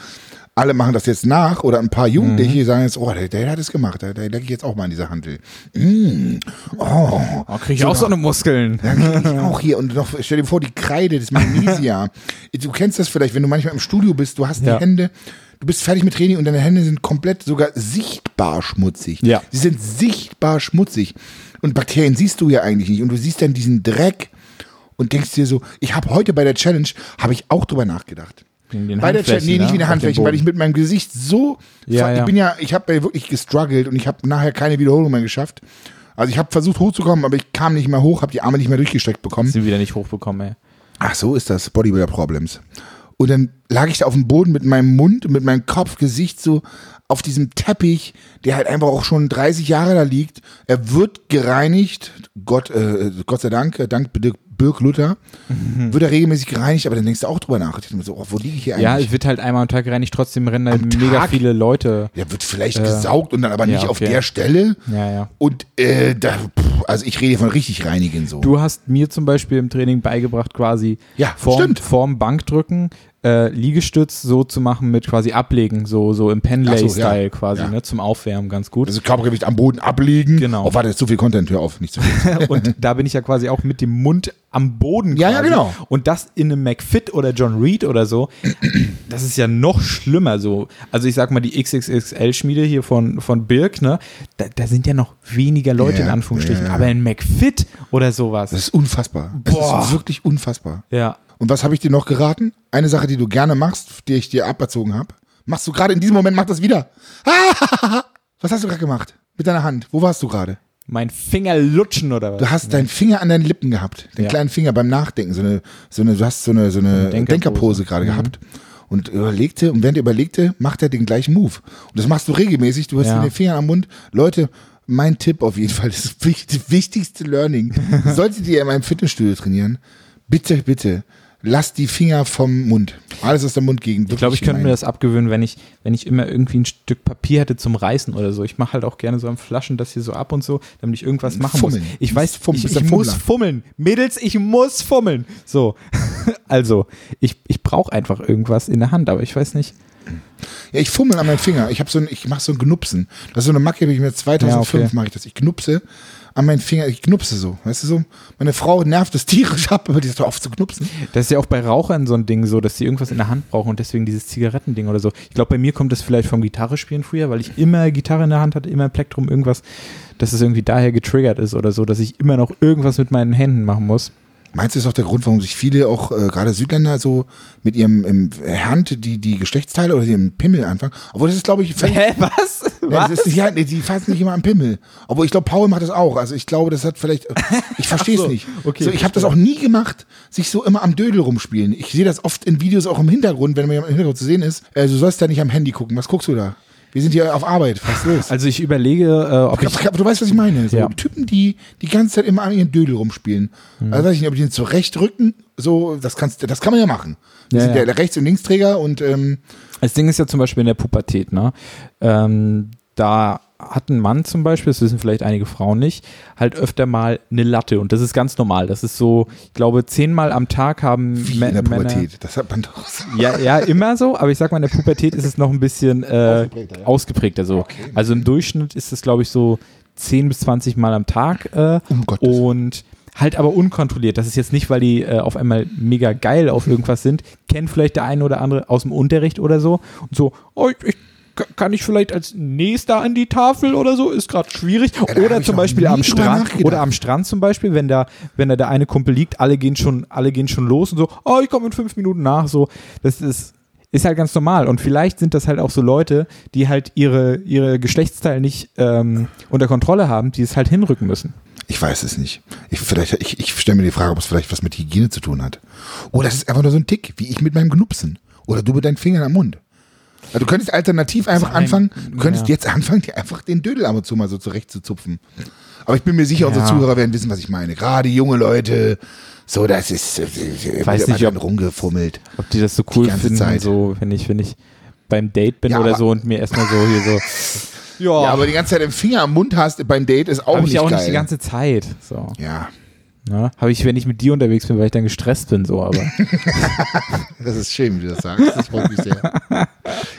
alle machen das jetzt nach oder ein paar Jugendliche Mhm. sagen jetzt, oh, der, der hat es gemacht, da, da lecke ich jetzt auch mal in dieser Handel. Mm, oh, Oh, krieg ich auch so eine Muskeln. ja, ich *laughs* auch hier und noch, stell dir vor, die Kreide, das Magnesia. *laughs* du kennst das vielleicht, wenn du manchmal im Studio bist, du hast Ja. die Hände, du bist fertig mit Training und deine Hände sind komplett sogar sichtbar schmutzig. Ja. Sie sind sichtbar schmutzig. Und Bakterien siehst du ja eigentlich nicht. Und du siehst dann diesen Dreck und denkst dir so, ich habe heute bei der Challenge, habe ich auch drüber nachgedacht. Bei der Challenge, Handflächen, nee, nicht ne? wie eine Auf dem Handflächen, weil ich mit meinem Gesicht so, Ja, ich ja. bin ja, ich habe ja wirklich gestruggelt und ich habe nachher keine Wiederholung mehr geschafft. Also ich habe versucht hochzukommen, aber ich kam nicht mehr hoch, habe die Arme nicht mehr durchgestreckt bekommen. Sie wieder nicht hochbekommen, ey. Ach so ist das, Bodybuilder Problems. Und dann lag ich da auf dem Boden mit meinem Mund und mit meinem Kopf, Gesicht so auf diesem Teppich, der halt einfach auch schon 30 Jahre da liegt. Er wird gereinigt, Gott, äh, Gott sei Dank, äh, dank Birk Luther, wird er regelmäßig gereinigt, aber dann denkst du auch drüber nach. So, oh, wo liege ich hier Ja, eigentlich? es wird halt einmal am Tag gereinigt, trotzdem rennen da Am mega Tag? viele Leute. der wird vielleicht gesaugt und dann aber Äh, ja, nicht auf okay. der Stelle. Ja, ja. Und äh, da, pff, also ich rede von richtig reinigen so. Du hast mir zum Beispiel im Training beigebracht, quasi Ja, vorm, vorm Bankdrücken äh, Liegestütz so zu machen mit quasi ablegen, so, so im Ach so, Penlay-Style ja. quasi, Ja. ne, zum Aufwärmen ganz gut. also Körpergewicht am Boden ablegen. Genau. Oh, warte, ist zu viel Content, hör auf, nicht zu viel. *laughs* und da bin ich ja quasi auch mit dem Mund am Boden Ja, ja, quasi. genau. Und das in einem McFit oder John Reed oder so, das ist ja noch schlimmer so. Also ich sag mal, die XXXL-Schmiede hier von, von Birk, ne, da, da sind ja noch weniger Leute Ja, in Anführungsstrichen, ja, ja. aber in McFit oder sowas. Das ist unfassbar. Das Boah. ist wirklich unfassbar. ja. Und was habe ich dir noch geraten? Eine Sache, die du gerne machst, die ich dir aberzogen habe. Machst du gerade in diesem Moment, mach das wieder. *laughs* Was hast du gerade gemacht? Mit deiner Hand. Wo warst du gerade? Mein Finger lutschen oder was? Du hast deinen Finger an deinen Lippen gehabt. Den Ja. kleinen Finger beim Nachdenken. So eine, so eine, du hast so eine, so eine Denkerpose. Denkerpose, gerade Mhm. gehabt. Und überlegte, und während er überlegte, macht er den gleichen Move. Und das machst du regelmäßig. Du hast Ja. den Finger am Mund. Leute, mein Tipp auf jeden Fall, das wichtig- wichtigste Learning. *laughs* Solltet ihr in meinem Fitnessstudio trainieren, bitte, bitte, lasst die Finger vom Mund. Alles aus der Mundgegend. Ich glaube, ich könnte mir das abgewöhnen, wenn ich, wenn ich immer irgendwie ein Stück Papier hätte zum Reißen oder so. Ich mache halt auch gerne so am Flaschen das hier so ab und so, damit ich irgendwas machen Fummeln. muss. Ich weiß, bist Fumm- ich, ich ein muss fummeln. Mädels, ich muss fummeln. So. *laughs* Also, ich, ich brauche einfach irgendwas in der Hand, aber ich weiß nicht. Ja, ich fummel an meinen Finger. Ich habe so ein, ich mache so ein Gnupsen. Das ist so eine Macke, die ich mir 2005 Ja, okay. mache ich das. Ich knupse an meinen Finger, ich knupse so. Weißt du so? Meine Frau nervt das tierisch ab, aber die ist doch oft zu knupsen. Das ist ja auch bei Rauchern so ein Ding so, dass sie irgendwas in der Hand brauchen und deswegen dieses Zigarettending oder so. Ich glaube, bei mir kommt das vielleicht vom Gitarrespielen früher, weil ich immer Gitarre in der Hand hatte, immer Plektrum, irgendwas, dass es irgendwie daher getriggert ist oder so, dass ich immer noch irgendwas mit meinen Händen machen muss. Meinst du, das ist auch der Grund, warum sich viele auch äh, gerade Südländer so mit ihrem im Hand die, die Geschlechtsteile oder ihrem Pimmel anfangen? Obwohl das ist, glaube ich, Hä, was? Ja, was? ist ja, nee, die fassen nicht immer am Pimmel. Obwohl ich glaube, Paul macht das auch. Also ich glaube, das hat vielleicht. Ich verstehe es so, nicht. okay, so, ich habe das auch nie gemacht, sich so immer am Dödel rumspielen. Ich sehe das oft in Videos auch im Hintergrund, wenn man im Hintergrund zu sehen ist. Äh, du sollst da nicht am Handy gucken. Was guckst du da? Wir sind hier auf Arbeit. Was ist los? Also ich überlege, äh, ob ich. du weißt, was ich meine. So Ja. Typen, die die ganze Zeit immer an ihren Dödel rumspielen. Mhm. Also weiß ich nicht, ob die den zurechtrücken. So, das kannst, das kann man ja machen. Wir Ja, sind ja. der Rechts- und Linksträger und ähm, Das Ding ist ja zum Beispiel in der Pubertät, ne? Ähm, da hat ein Mann zum Beispiel, das wissen vielleicht einige Frauen nicht, halt öfter mal eine Latte und das ist ganz normal. Das ist so, ich glaube, zehnmal am Tag haben wie Mä- in der Männer. Pubertät. Das hat man doch. Ja, ja, immer so, aber ich sag mal, in der Pubertät ist es noch ein bisschen äh, Ausgeprägter, ja. ausgeprägter so. Okay. Also im Durchschnitt ist es, glaube ich, so 10 bis 20 Mal am Tag äh, Um Gottes und halt aber unkontrolliert. Das ist jetzt nicht, weil die äh, auf einmal mega geil auf irgendwas sind. Kennt vielleicht der eine oder andere aus dem Unterricht oder so und so, oh, ich, ich kann ich vielleicht als nächster an die Tafel oder so? Ist gerade schwierig. hab oder zum Beispiel am Strand. Oder am Strand zum Beispiel, wenn da, wenn da der eine Kumpel liegt, alle gehen schon, alle gehen schon los und so, oh, ich komme in fünf Minuten nach. So, das ist, ist halt ganz normal. Und vielleicht sind das halt auch so Leute, die halt ihre, ihre Geschlechtsteile nicht ähm, unter Kontrolle haben, die es halt hinrücken müssen. Ich weiß es nicht. Ich, vielleicht, ich, ich stelle mir die Frage, ob es vielleicht was mit Hygiene zu tun hat. Oder das ist einfach nur so ein Tick, wie ich mit meinem Gnupsen. Oder du mit deinen Fingern am Mund. Also du könntest alternativ einfach Sein- anfangen, du könntest ja. jetzt anfangen, dir einfach den Dödel ab und zu mal so zurechtzuzupfen. Aber ich bin mir sicher, unsere Ja. Zuhörer werden wissen, was ich meine. Gerade junge Leute, so, das ist, äh, Weiß wird nicht, ob- rumgefummelt. Ob die das so cool finden, Zeit. so, wenn ich, wenn ich beim Date bin Ja, oder so und mir erstmal so hier so. Ja, aber die ganze Zeit den Finger am Mund hast beim Date ist auch habe nicht ich auch geil. nicht die ganze Zeit. So. ja, Ne? Habe ich, wenn ich mit dir unterwegs bin, weil ich dann gestresst bin, so, aber. *laughs* Das ist schön, wie du das sagst. Das freut mich sehr.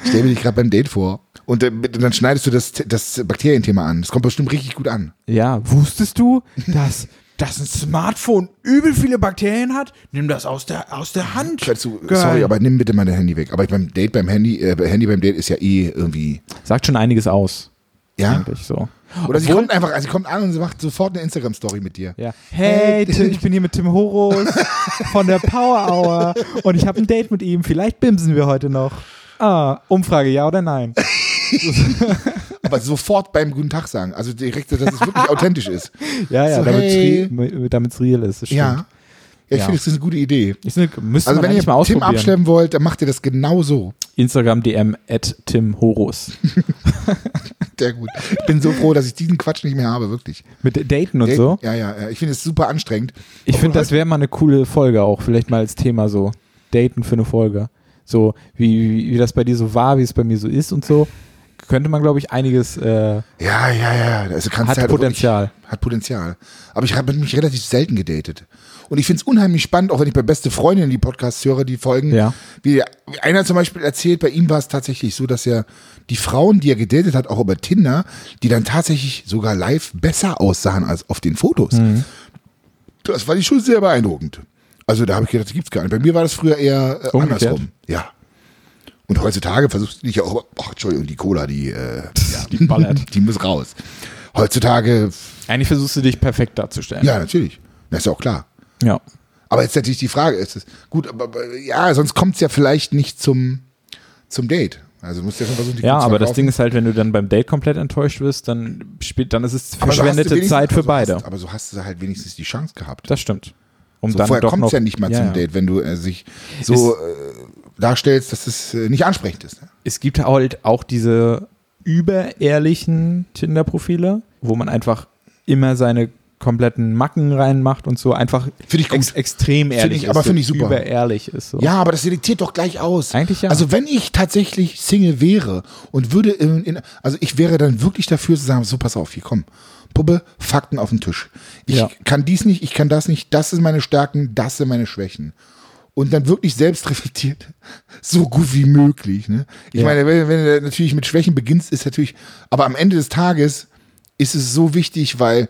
Ich stelle mir dich gerade beim Date vor. Und äh, dann schneidest du das, das Bakterienthema an. Das kommt bestimmt richtig gut an. Ja, wusstest du, dass, dass ein Smartphone übel viele Bakterien hat? Nimm das aus der, aus der Hand. Du, sorry, aber nimm bitte mal dein Handy weg. Aber beim Date beim Handy, äh, Handy beim Date ist ja eh irgendwie. Sagt schon einiges aus, Ja. eigentlich so. Oder sie Obwohl- kommt einfach, also sie kommt an und sie macht sofort eine Instagram-Story mit dir. Ja. Hey, *laughs* Tim, ich bin hier mit Tim Horus von der Power Hour und ich habe ein Date mit ihm. Vielleicht bimsen wir heute noch. Ah, Umfrage, ja oder nein? *laughs* Aber sofort beim Guten Tag sagen. Also direkt, dass es wirklich authentisch ist. *laughs* Ja, ja, So, damit's hey. re- damit's real ist. das stimmt. Ja. Ja, ich Ja. finde, das ist eine gute Idee. Ich ne, müsste Also wenn ihr mal Tim ausprobieren. abschleppen wollt, dann macht ihr das genau so. Instagram DM at Tim Horus. *laughs* Sehr gut. Ich bin so froh, dass ich diesen Quatsch nicht mehr habe, wirklich. Mit Daten und Daten- so. Ja, ja, ja. Ich finde es super anstrengend. Ich finde, das wäre mal eine coole Folge auch. Vielleicht mal als Thema so. Daten für eine Folge. So, wie, wie, wie das bei dir so war, wie es bei mir so ist und so. Könnte man, glaube ich, einiges äh, Ja, ja, ja. Also kannst hat halt Potenzial. Wirklich, hat Potenzial. Aber ich habe mich relativ selten gedatet. Und ich finde es unheimlich spannend, auch wenn ich bei beste Freundinnen die Podcasts höre, die Folgen. Ja. Wie einer zum Beispiel erzählt, bei ihm war es tatsächlich so, dass er die Frauen, die er gedatet hat, auch über Tinder, die dann tatsächlich sogar live besser aussahen als auf den Fotos. Mhm. Das fand ich schon sehr beeindruckend. Also da habe ich gedacht, das gibt's gar nicht. Bei mir war das früher eher äh, andersrum. Ja. Und heutzutage versuchst du dich ja auch, ach, Entschuldigung, die Cola, die, äh, ja, *laughs* Die ballert. die muss raus. Heutzutage, Eigentlich versuchst du dich perfekt darzustellen. ja, natürlich. Das ist ja auch klar. Ja. Aber jetzt natürlich die Frage, ist es gut, aber, aber ja, sonst kommt es ja vielleicht nicht zum, zum Date. Also du musst ja schon versuchen, die Ja, aber das. Ding ist halt, wenn du dann beim Date komplett enttäuscht wirst, dann, spielt, dann ist es so verschwendete wenigstens- Zeit für aber so beide. Hast, aber so hast du halt wenigstens die Chance gehabt. Das stimmt. Um so dann vorher kommt es ja nicht mal Ja, zum. Date, wenn du äh, sich so äh, darstellst, dass es äh, nicht ansprechend ist. Ne? Es gibt halt auch diese überehrlichen Tinder-Profile, wo man einfach immer seine kompletten Macken reinmacht und so einfach Finde ich ex extrem ehrlich ich- aber ist, so finde ich super. überehrlich ist. So. Ja, aber das selektiert doch gleich aus. Eigentlich ja. Also wenn ich tatsächlich Single wäre und würde in, in also ich wäre dann wirklich dafür zu sagen, so pass auf, hier komm. Puppe, Fakten auf den Tisch. Ich Ja. kann dies nicht, ich kann das nicht, das sind meine Stärken, das sind meine Schwächen. Und dann wirklich selbst reflektiert, *laughs* so gut wie möglich. Ne? Ich Ja. meine, wenn, wenn du natürlich mit Schwächen beginnst, ist natürlich, aber am Ende des Tages ist es so wichtig, weil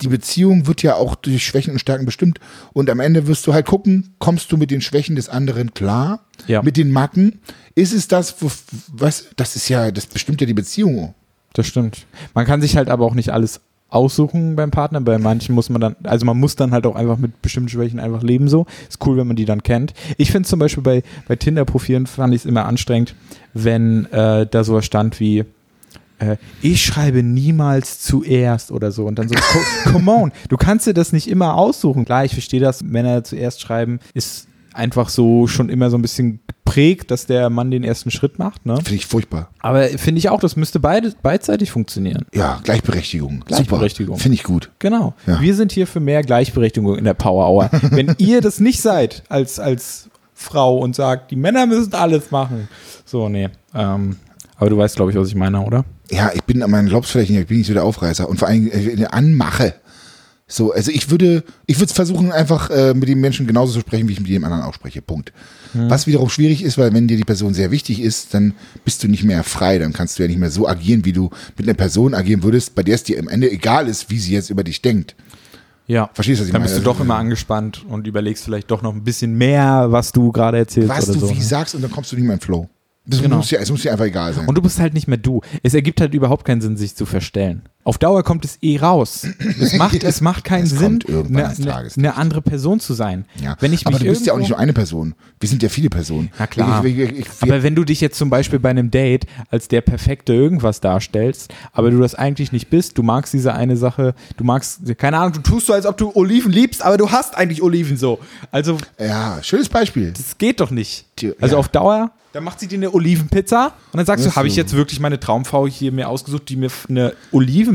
die Beziehung wird ja auch durch Schwächen und Stärken bestimmt. Und am Ende wirst du halt gucken, kommst du mit den Schwächen des anderen klar? Ja. Mit den Macken? Ist es das, was, das ist ja, das bestimmt ja die Beziehung. Das stimmt. Man kann sich halt aber auch nicht alles aussuchen beim Partner. Bei manchen muss man dann, also man muss dann halt auch einfach mit bestimmten Schwächen einfach leben so. Ist cool, wenn man die dann kennt. Ich finde zum Beispiel bei, bei Tinder-Profilen fand ich es immer anstrengend, wenn äh, da sowas stand wie, äh, ich schreibe niemals zuerst oder so. Und dann so, co- *laughs* come on, du kannst dir das nicht immer aussuchen. Klar, ich verstehe das, Männer zuerst schreiben, ist einfach so schon immer so ein bisschen geprägt, dass der Mann den ersten Schritt macht. Ne? Finde ich furchtbar. Aber finde ich auch, das müsste beide, beidseitig funktionieren. Ja, Gleichberechtigung. Gleichberechtigung. Super. Finde ich gut. Genau. Ja. Wir sind hier für mehr Gleichberechtigung in der Power Hour. *laughs* Wenn ihr das nicht seid als, als Frau und sagt, die Männer müssen alles machen. So, nee. Ähm, aber du weißt, glaube ich, was ich meine, oder? Ja, ich bin an meinen nicht, ich bin nicht so der Aufreißer. Und vor allem äh, eine Anmache. So, also ich würde, ich würde versuchen, einfach äh, mit dem Menschen genauso zu sprechen, wie ich mit jedem anderen auch spreche. Punkt. Was wiederum schwierig ist, weil wenn dir die Person sehr wichtig ist, dann bist du nicht mehr frei. Dann kannst du ja nicht mehr so agieren, wie du mit einer Person agieren würdest, bei der es dir am Ende egal ist, wie sie jetzt über dich denkt. Ja. Verstehst du, was ich Dann meine? bist du Also, doch immer angespannt und überlegst vielleicht doch noch ein bisschen mehr, was du gerade erzählst Was du so. wie ne? sagst und dann kommst du nicht mehr in Flow. Das Genau. muss dir, es muss dir einfach egal sein. Und du bist halt nicht mehr du. Es ergibt halt überhaupt keinen Sinn, sich zu verstellen. Auf Dauer kommt es eh raus. Es macht, *laughs* es macht keinen Es Sinn, eine, eine, eine andere Person zu sein. ja. Wenn ich Aber mich du bist ja auch nicht nur eine Person. Wir sind ja viele Personen. Na klar. Ich, ich, ich, Aber wenn du dich jetzt zum Beispiel bei einem Date als der perfekte irgendwas darstellst, aber du das eigentlich nicht bist, du magst diese eine Sache, du magst, keine Ahnung, du tust so, als ob du Oliven liebst, aber du hast eigentlich Oliven so. Also, ja, schönes Beispiel. das geht doch nicht. Also ja. auf Dauer, dann macht sie dir eine Olivenpizza und dann sagst Ach du, habe ich jetzt wirklich meine Traumfrau hier mir ausgesucht, die mir eine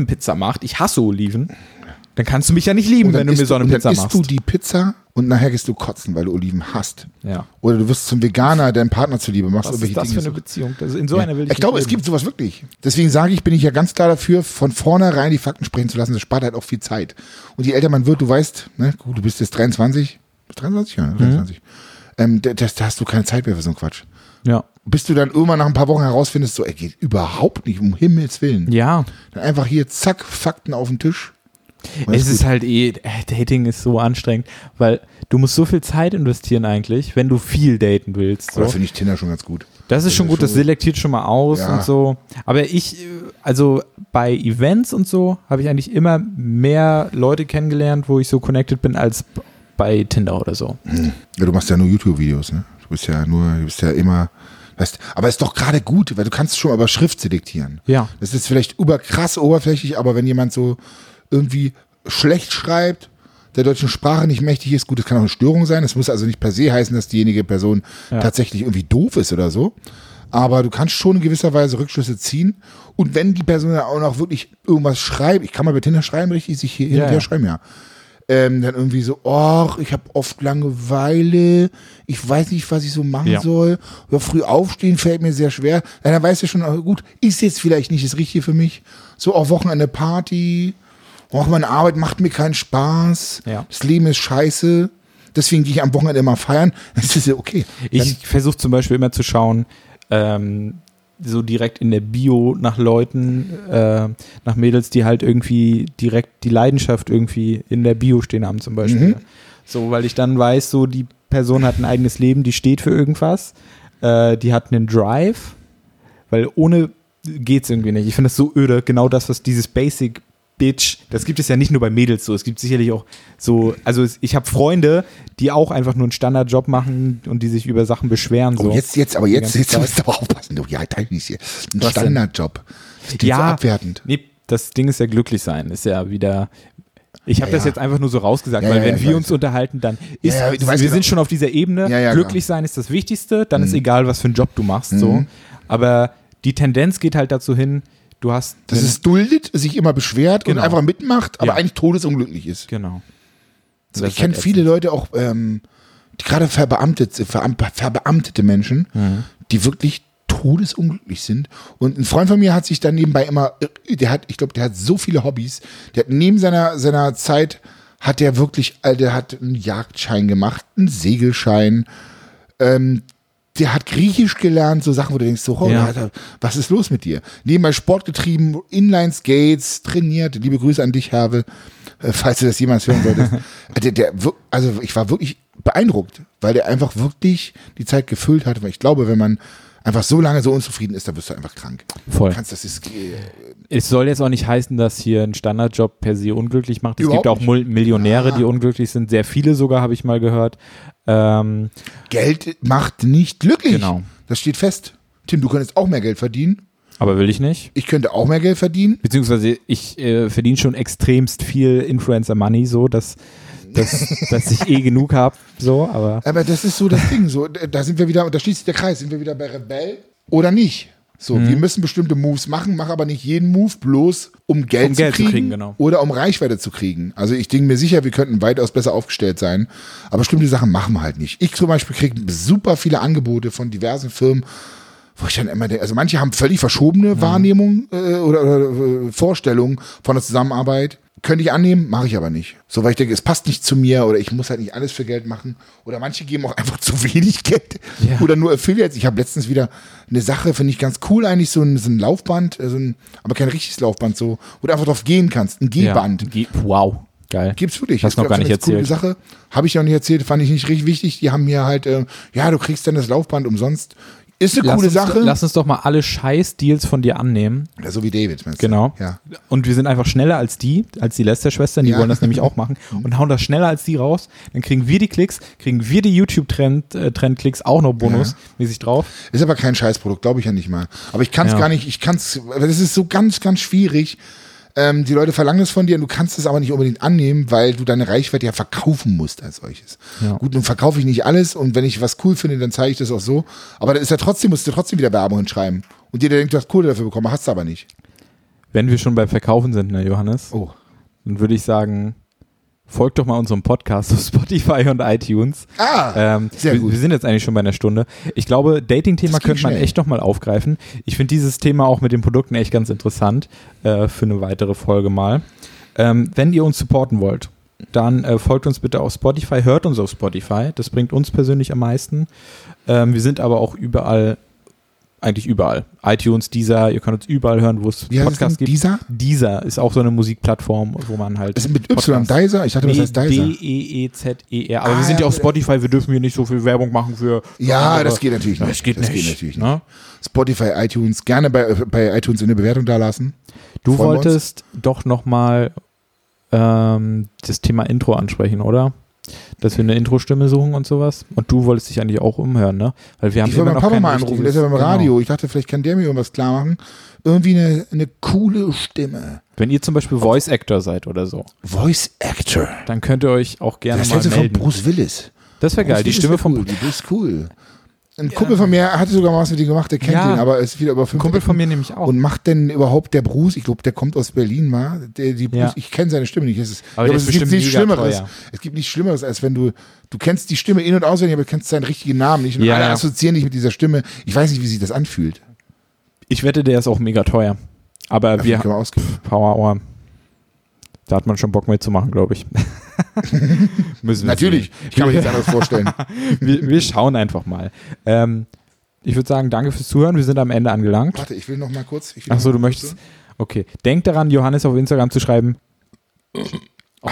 Olivenpizza macht. Ich hasse Oliven. Dann kannst du mich ja nicht lieben, wenn du mir so eine Pizza dann isst machst. du die Pizza und nachher gehst du kotzen, weil du Oliven hast. ja. Oder du wirst zum Veganer, deinem Partner zuliebe, machst Was ist das für Dinge. eine Beziehung? Das, in so Ja. einer will ich ich glaube, es gibt sowas wirklich. Deswegen sage ich, bin ich ja ganz klar dafür, von vornherein die Fakten sprechen zu lassen. Das spart halt auch viel Zeit. Und je älter man wird, du weißt, ne, gut, du bist jetzt 23, 23, Mhm. ja, ne, 23. Ähm, da, da da hast du keine Zeit mehr für so einen Quatsch. Ja. Bis du dann irgendwann nach ein paar Wochen herausfindest, so, ey, geht überhaupt nicht, um Himmels Willen. Ja. Dann einfach hier, zack, Fakten auf den Tisch. Und Es ist ist halt eh, äh, Dating ist so anstrengend, weil du musst so viel Zeit investieren eigentlich, wenn du viel daten willst. So. finde ich Tinder schon ganz gut. Das ist schon ist gut, das schon- selektiert schon mal aus Ja. und so. Aber ich, äh, also bei Events und so, habe ich eigentlich immer mehr Leute kennengelernt, wo ich so connected bin, als bei Tinder oder so. Ja, du machst ja nur YouTube-Videos, ne? Du bist ja nur, du bist ja immer, weißt, aber ist doch gerade gut, weil du kannst schon über Schrift selektieren. Ja. Das ist vielleicht überkrass oberflächlich, aber wenn jemand so irgendwie schlecht schreibt, der deutschen Sprache nicht mächtig ist, gut, das kann auch eine Störung sein. Das muss also nicht per se heißen, dass diejenige Person Ja. tatsächlich irgendwie doof ist oder so. Aber du kannst schon in gewisser Weise Rückschlüsse ziehen. Und wenn die Person dann auch noch wirklich irgendwas schreibt, ich kann mal bei Tinder schreiben, richtig, sich hier hin Ja, und her ja. schreiben, ja. Ähm, dann irgendwie so, ach, ich habe oft Langeweile, ich weiß nicht, was ich so machen Ja. soll. Ja, früh aufstehen fällt mir sehr schwer. Ja, dann weißt du schon, ah, gut, ist jetzt vielleicht nicht das Richtige für mich. So auch Wochenende Party, auch meine Arbeit macht mir keinen Spaß. Ja. Das Leben ist scheiße. Deswegen gehe ich am Wochenende immer feiern. *laughs* Das ist ja okay. Ich versuche zum Beispiel immer zu schauen, ähm, so direkt in der Bio nach Leuten, äh, nach Mädels, die halt irgendwie direkt die Leidenschaft irgendwie in der Bio stehen haben zum Beispiel. Mhm. So, weil ich dann weiß, so die Person hat ein eigenes Leben, die steht für irgendwas, äh, die hat einen Drive, weil ohne geht's irgendwie nicht. Ich finde das so öde, genau das, was dieses Basic Bitch, das gibt es ja nicht nur bei Mädels so, es gibt sicherlich auch so, also ich habe Freunde, die auch einfach nur einen Standardjob machen und die sich über Sachen beschweren. So. Oh, jetzt, jetzt, aber jetzt, jetzt musst du aber aufpassen. Du, ja, teil nicht hier. Ein Was? Standardjob. Das ja, so abwertend. Nee, das Ding ist ja glücklich sein, ist ja wieder. Ich habe Ja, das ja. jetzt einfach nur so rausgesagt, Ja, weil wenn wir uns unterhalten, dann ist, wir genau. sind schon auf dieser Ebene. Glücklich sein ist das Wichtigste, dann ist egal, was für einen Job du machst. So. Aber die Tendenz geht halt dazu hin, du hast. Das einen- ist duldet, sich immer beschwert Genau. und einfach mitmacht, aber Ja. eigentlich todesunglücklich ist. Genau. So, Das ich kenne halt viele. Leute auch, ähm, die gerade verbeamtet, veram- verbeamtete Menschen, Mhm. die wirklich todesunglücklich sind. Und ein Freund von mir hat sich dann nebenbei immer, der hat, ich glaube, der hat so viele Hobbys. Der hat neben seiner, seiner Zeit, hat der wirklich, äh, der hat einen Jagdschein gemacht, einen Segelschein, ähm, der hat Griechisch gelernt, so Sachen, wo du denkst, so, oh, Ja. Alter, was ist los mit dir? Nebenbei Sport getrieben, Inline-Skates, trainiert. Liebe Grüße an dich, Herve, äh, falls du das jemals hören solltest. *laughs* der, der, wir- also ich war wirklich beeindruckt, weil der einfach wirklich die Zeit gefüllt hat. Weil ich glaube, wenn man einfach so lange so unzufrieden ist, da wirst du einfach krank. Voll. Du kannst, das ist, äh, Es soll jetzt auch nicht heißen, dass hier ein Standardjob per se unglücklich macht. Es Überhaupt gibt auch nicht. Millionäre, Ja. die unglücklich sind. Sehr viele sogar, habe ich mal gehört. Ähm, Geld macht nicht glücklich. Genau. Das steht fest. Tim, du könntest auch mehr Geld verdienen. aber will ich nicht. Ich könnte auch mehr Geld verdienen. Beziehungsweise ich äh, verdiene schon extremst viel Influencer-Money, so dass, dass, *laughs* dass ich eh genug habe. So, aber Aber das ist so das Ding. So, da sind wir wieder, und da schließt sich der Kreis, sind wir wieder bei Rebell oder nicht? So, Mhm. wir müssen bestimmte Moves machen, mach aber nicht jeden Move bloß, um Geld, Um zu, Geld zu kriegen kriegen, genau. oder um Reichweite zu kriegen. Also ich denke mir sicher, wir könnten weitaus besser aufgestellt sein, aber bestimmte Sachen machen wir halt nicht. Ich zum Beispiel kriege super viele Angebote von diversen Firmen, wo ich dann immer denke, also manche haben völlig Mhm. verschobene Wahrnehmungen äh, oder, oder äh, Vorstellungen von der Zusammenarbeit. Könnte ich annehmen, mache ich aber nicht. So, weil ich denke, es passt nicht zu mir oder ich muss halt nicht alles für Geld machen. Oder manche geben auch einfach *laughs* zu wenig Geld. Ja. Oder nur Affiliates. Ich habe letztens wieder eine Sache, finde ich ganz cool eigentlich, so ein, so ein Laufband, äh, so ein, aber kein richtiges Laufband, so, wo du einfach drauf gehen kannst. Ein G-Band. Ja, Ge- wow, geil. Gibt's wirklich. Hast Ist, noch gar nicht erzählt. Coole Sache. Habe ich noch nicht erzählt, fand ich nicht richtig wichtig. Die haben mir halt, äh, ja, du kriegst dann das Laufband umsonst. Ist eine Lass coole uns, Sache. Lass uns doch mal alle Scheiß-Deals von dir annehmen. ja, so wie David, meinst du? Genau. Ja. Und wir sind einfach schneller als die, als die Lester-Schwestern, die Ja. wollen das nämlich auch machen *laughs* und hauen das schneller als die raus. Dann kriegen wir die Klicks, kriegen wir die YouTube-Trend-Klicks auch noch bonusmäßig drauf. Ist aber kein Scheißprodukt, glaube ich ja nicht mal. Aber ich kann es Ja. gar nicht, ich kann es, das ist so ganz, ganz schwierig. Ähm, die Leute verlangen es von dir und du kannst es aber nicht unbedingt annehmen, weil du deine Reichweite ja verkaufen musst als solches. Ja. Gut, nun verkaufe ich nicht alles und wenn ich was cool finde, dann zeige ich das auch so. Aber dann ist ja trotzdem, musst du trotzdem wieder Werbung hinschreiben. Und jeder denkt, du hast Kohle dafür bekommen, hast du aber nicht. Wenn wir schon beim Verkaufen sind, ne, Johannes, Oh. dann würde ich sagen, folgt doch mal unserem Podcast auf *laughs* Spotify und iTunes. Ah, Ähm, sehr wir, gut. wir sind jetzt eigentlich schon bei einer Stunde. Ich glaube, Dating-Thema könnte man schnell. echt noch mal aufgreifen. Ich finde dieses Thema auch mit den Produkten echt ganz interessant äh, für eine weitere Folge mal. Ähm, wenn ihr uns supporten wollt, dann äh, folgt uns bitte auf Spotify, hört uns auf Spotify. Das bringt uns persönlich am meisten. Ähm, wir sind aber auch überall, eigentlich überall. iTunes, Deezer, ihr könnt uns überall hören, wo es Wie Podcasts gibt. Deezer? Deezer ist auch so eine Musikplattform, wo man halt. Das ist mit Y, Dizer? Ich dachte, das heißt Dizer. D-E-E-Z-E-R. Aber Ah, wir sind ja ja, auf Spotify, wir dürfen hier nicht so viel Werbung machen für. Ja, das geht natürlich nicht. Das geht das nicht. Geht natürlich nicht. ne? Spotify, iTunes, gerne bei, bei iTunes eine Bewertung da lassen. Du Freuen wolltest doch nochmal ähm, das Thema Intro ansprechen, oder? Dass wir eine Intro-Stimme suchen und sowas. Und du wolltest dich eigentlich auch umhören, ne? Weil wir haben Ich wollte meinen Papa mal anrufen, der ist ja beim richtiges- Radio. Genau. Ich dachte, vielleicht kann der mir irgendwas klar machen. Irgendwie eine, eine coole Stimme. Wenn ihr zum Beispiel Voice Actor seid oder so, Voice Actor. dann könnt ihr euch auch gerne Das mal hältst du von melden. Bruce Willis. Das wäre geil, Bruce die Willis Stimme von cool. Die ist cool. Ein Kumpel von mir hatte sogar mal was mit ihm gemacht, der kennt Ja. ihn, aber ist wieder über fünf Kumpel von mir nämlich auch. Und macht denn überhaupt der Bruce, ich glaube, der kommt aus Berlin, war? Der, die Bruce, Ja. Ich kenne seine Stimme nicht. Es ist, Aber ist es gibt nichts Schlimmeres. teuer. Es gibt nichts Schlimmeres, als wenn du, du kennst die Stimme in- und auswendig, aber du kennst seinen richtigen Namen nicht. Und Ja, alle ja. assoziieren dich mit dieser Stimme. Ich weiß nicht, wie sich das anfühlt. Ich wette, der ist auch mega teuer. Aber Dafür wir. Power Hour. Da hat man schon Bock mitzumachen, glaube ich. *laughs* Müssen wir Natürlich. sehen. Ich kann mir nichts anderes vorstellen. *laughs* wir, wir schauen einfach mal. Ähm, ich würde sagen, danke fürs Zuhören. Wir sind am Ende angelangt. Warte, ich will noch mal kurz. Achso, noch du möchtest. kurz- Okay. Denk daran, Johannes auf Instagram zu schreiben. Oh,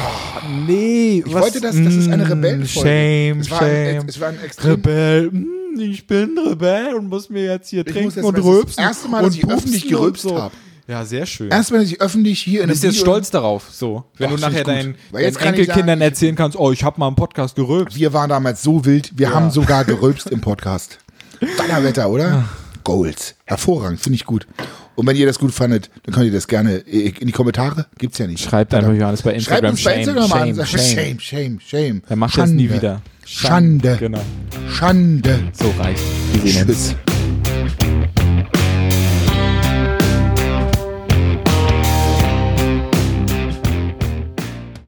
nee, Ich wollte das, das ist eine Rebellenfolge. Shame, es war ein, shame. es war ein extrem Rebell. Mm, Ich bin Rebell und muss mir jetzt hier Ich trinken jetzt und mal- das rülpsen. erste Mal, dass ich öffentlich gerülpst so. hab. Ja, sehr schön. Erstmal, dass ich öffentlich hier in einem bist jetzt Video- stolz darauf, so. Wenn Ach, du nachher deinen, jetzt deinen kann ich Enkelkindern sagen, erzählen kannst, oh, ich habe mal einen Podcast gerülpst. Wir waren damals so wild, wir haben sogar gerülpst im Podcast. Donnerwetter, oder? Gold. Hervorragend, finde ich gut. Und wenn ihr das gut fandet, dann könnt ihr das gerne in die Kommentare. Gibt's ja nicht. Schreibt einfach Johannes bei Schreibt Instagram. uns bei shame, Instagram shame, an. sagt, shame. Shame, shame, shame. Er macht das nie wieder. Schande. Genau. Schande. So reicht. Wir sehen uns. Tschüss.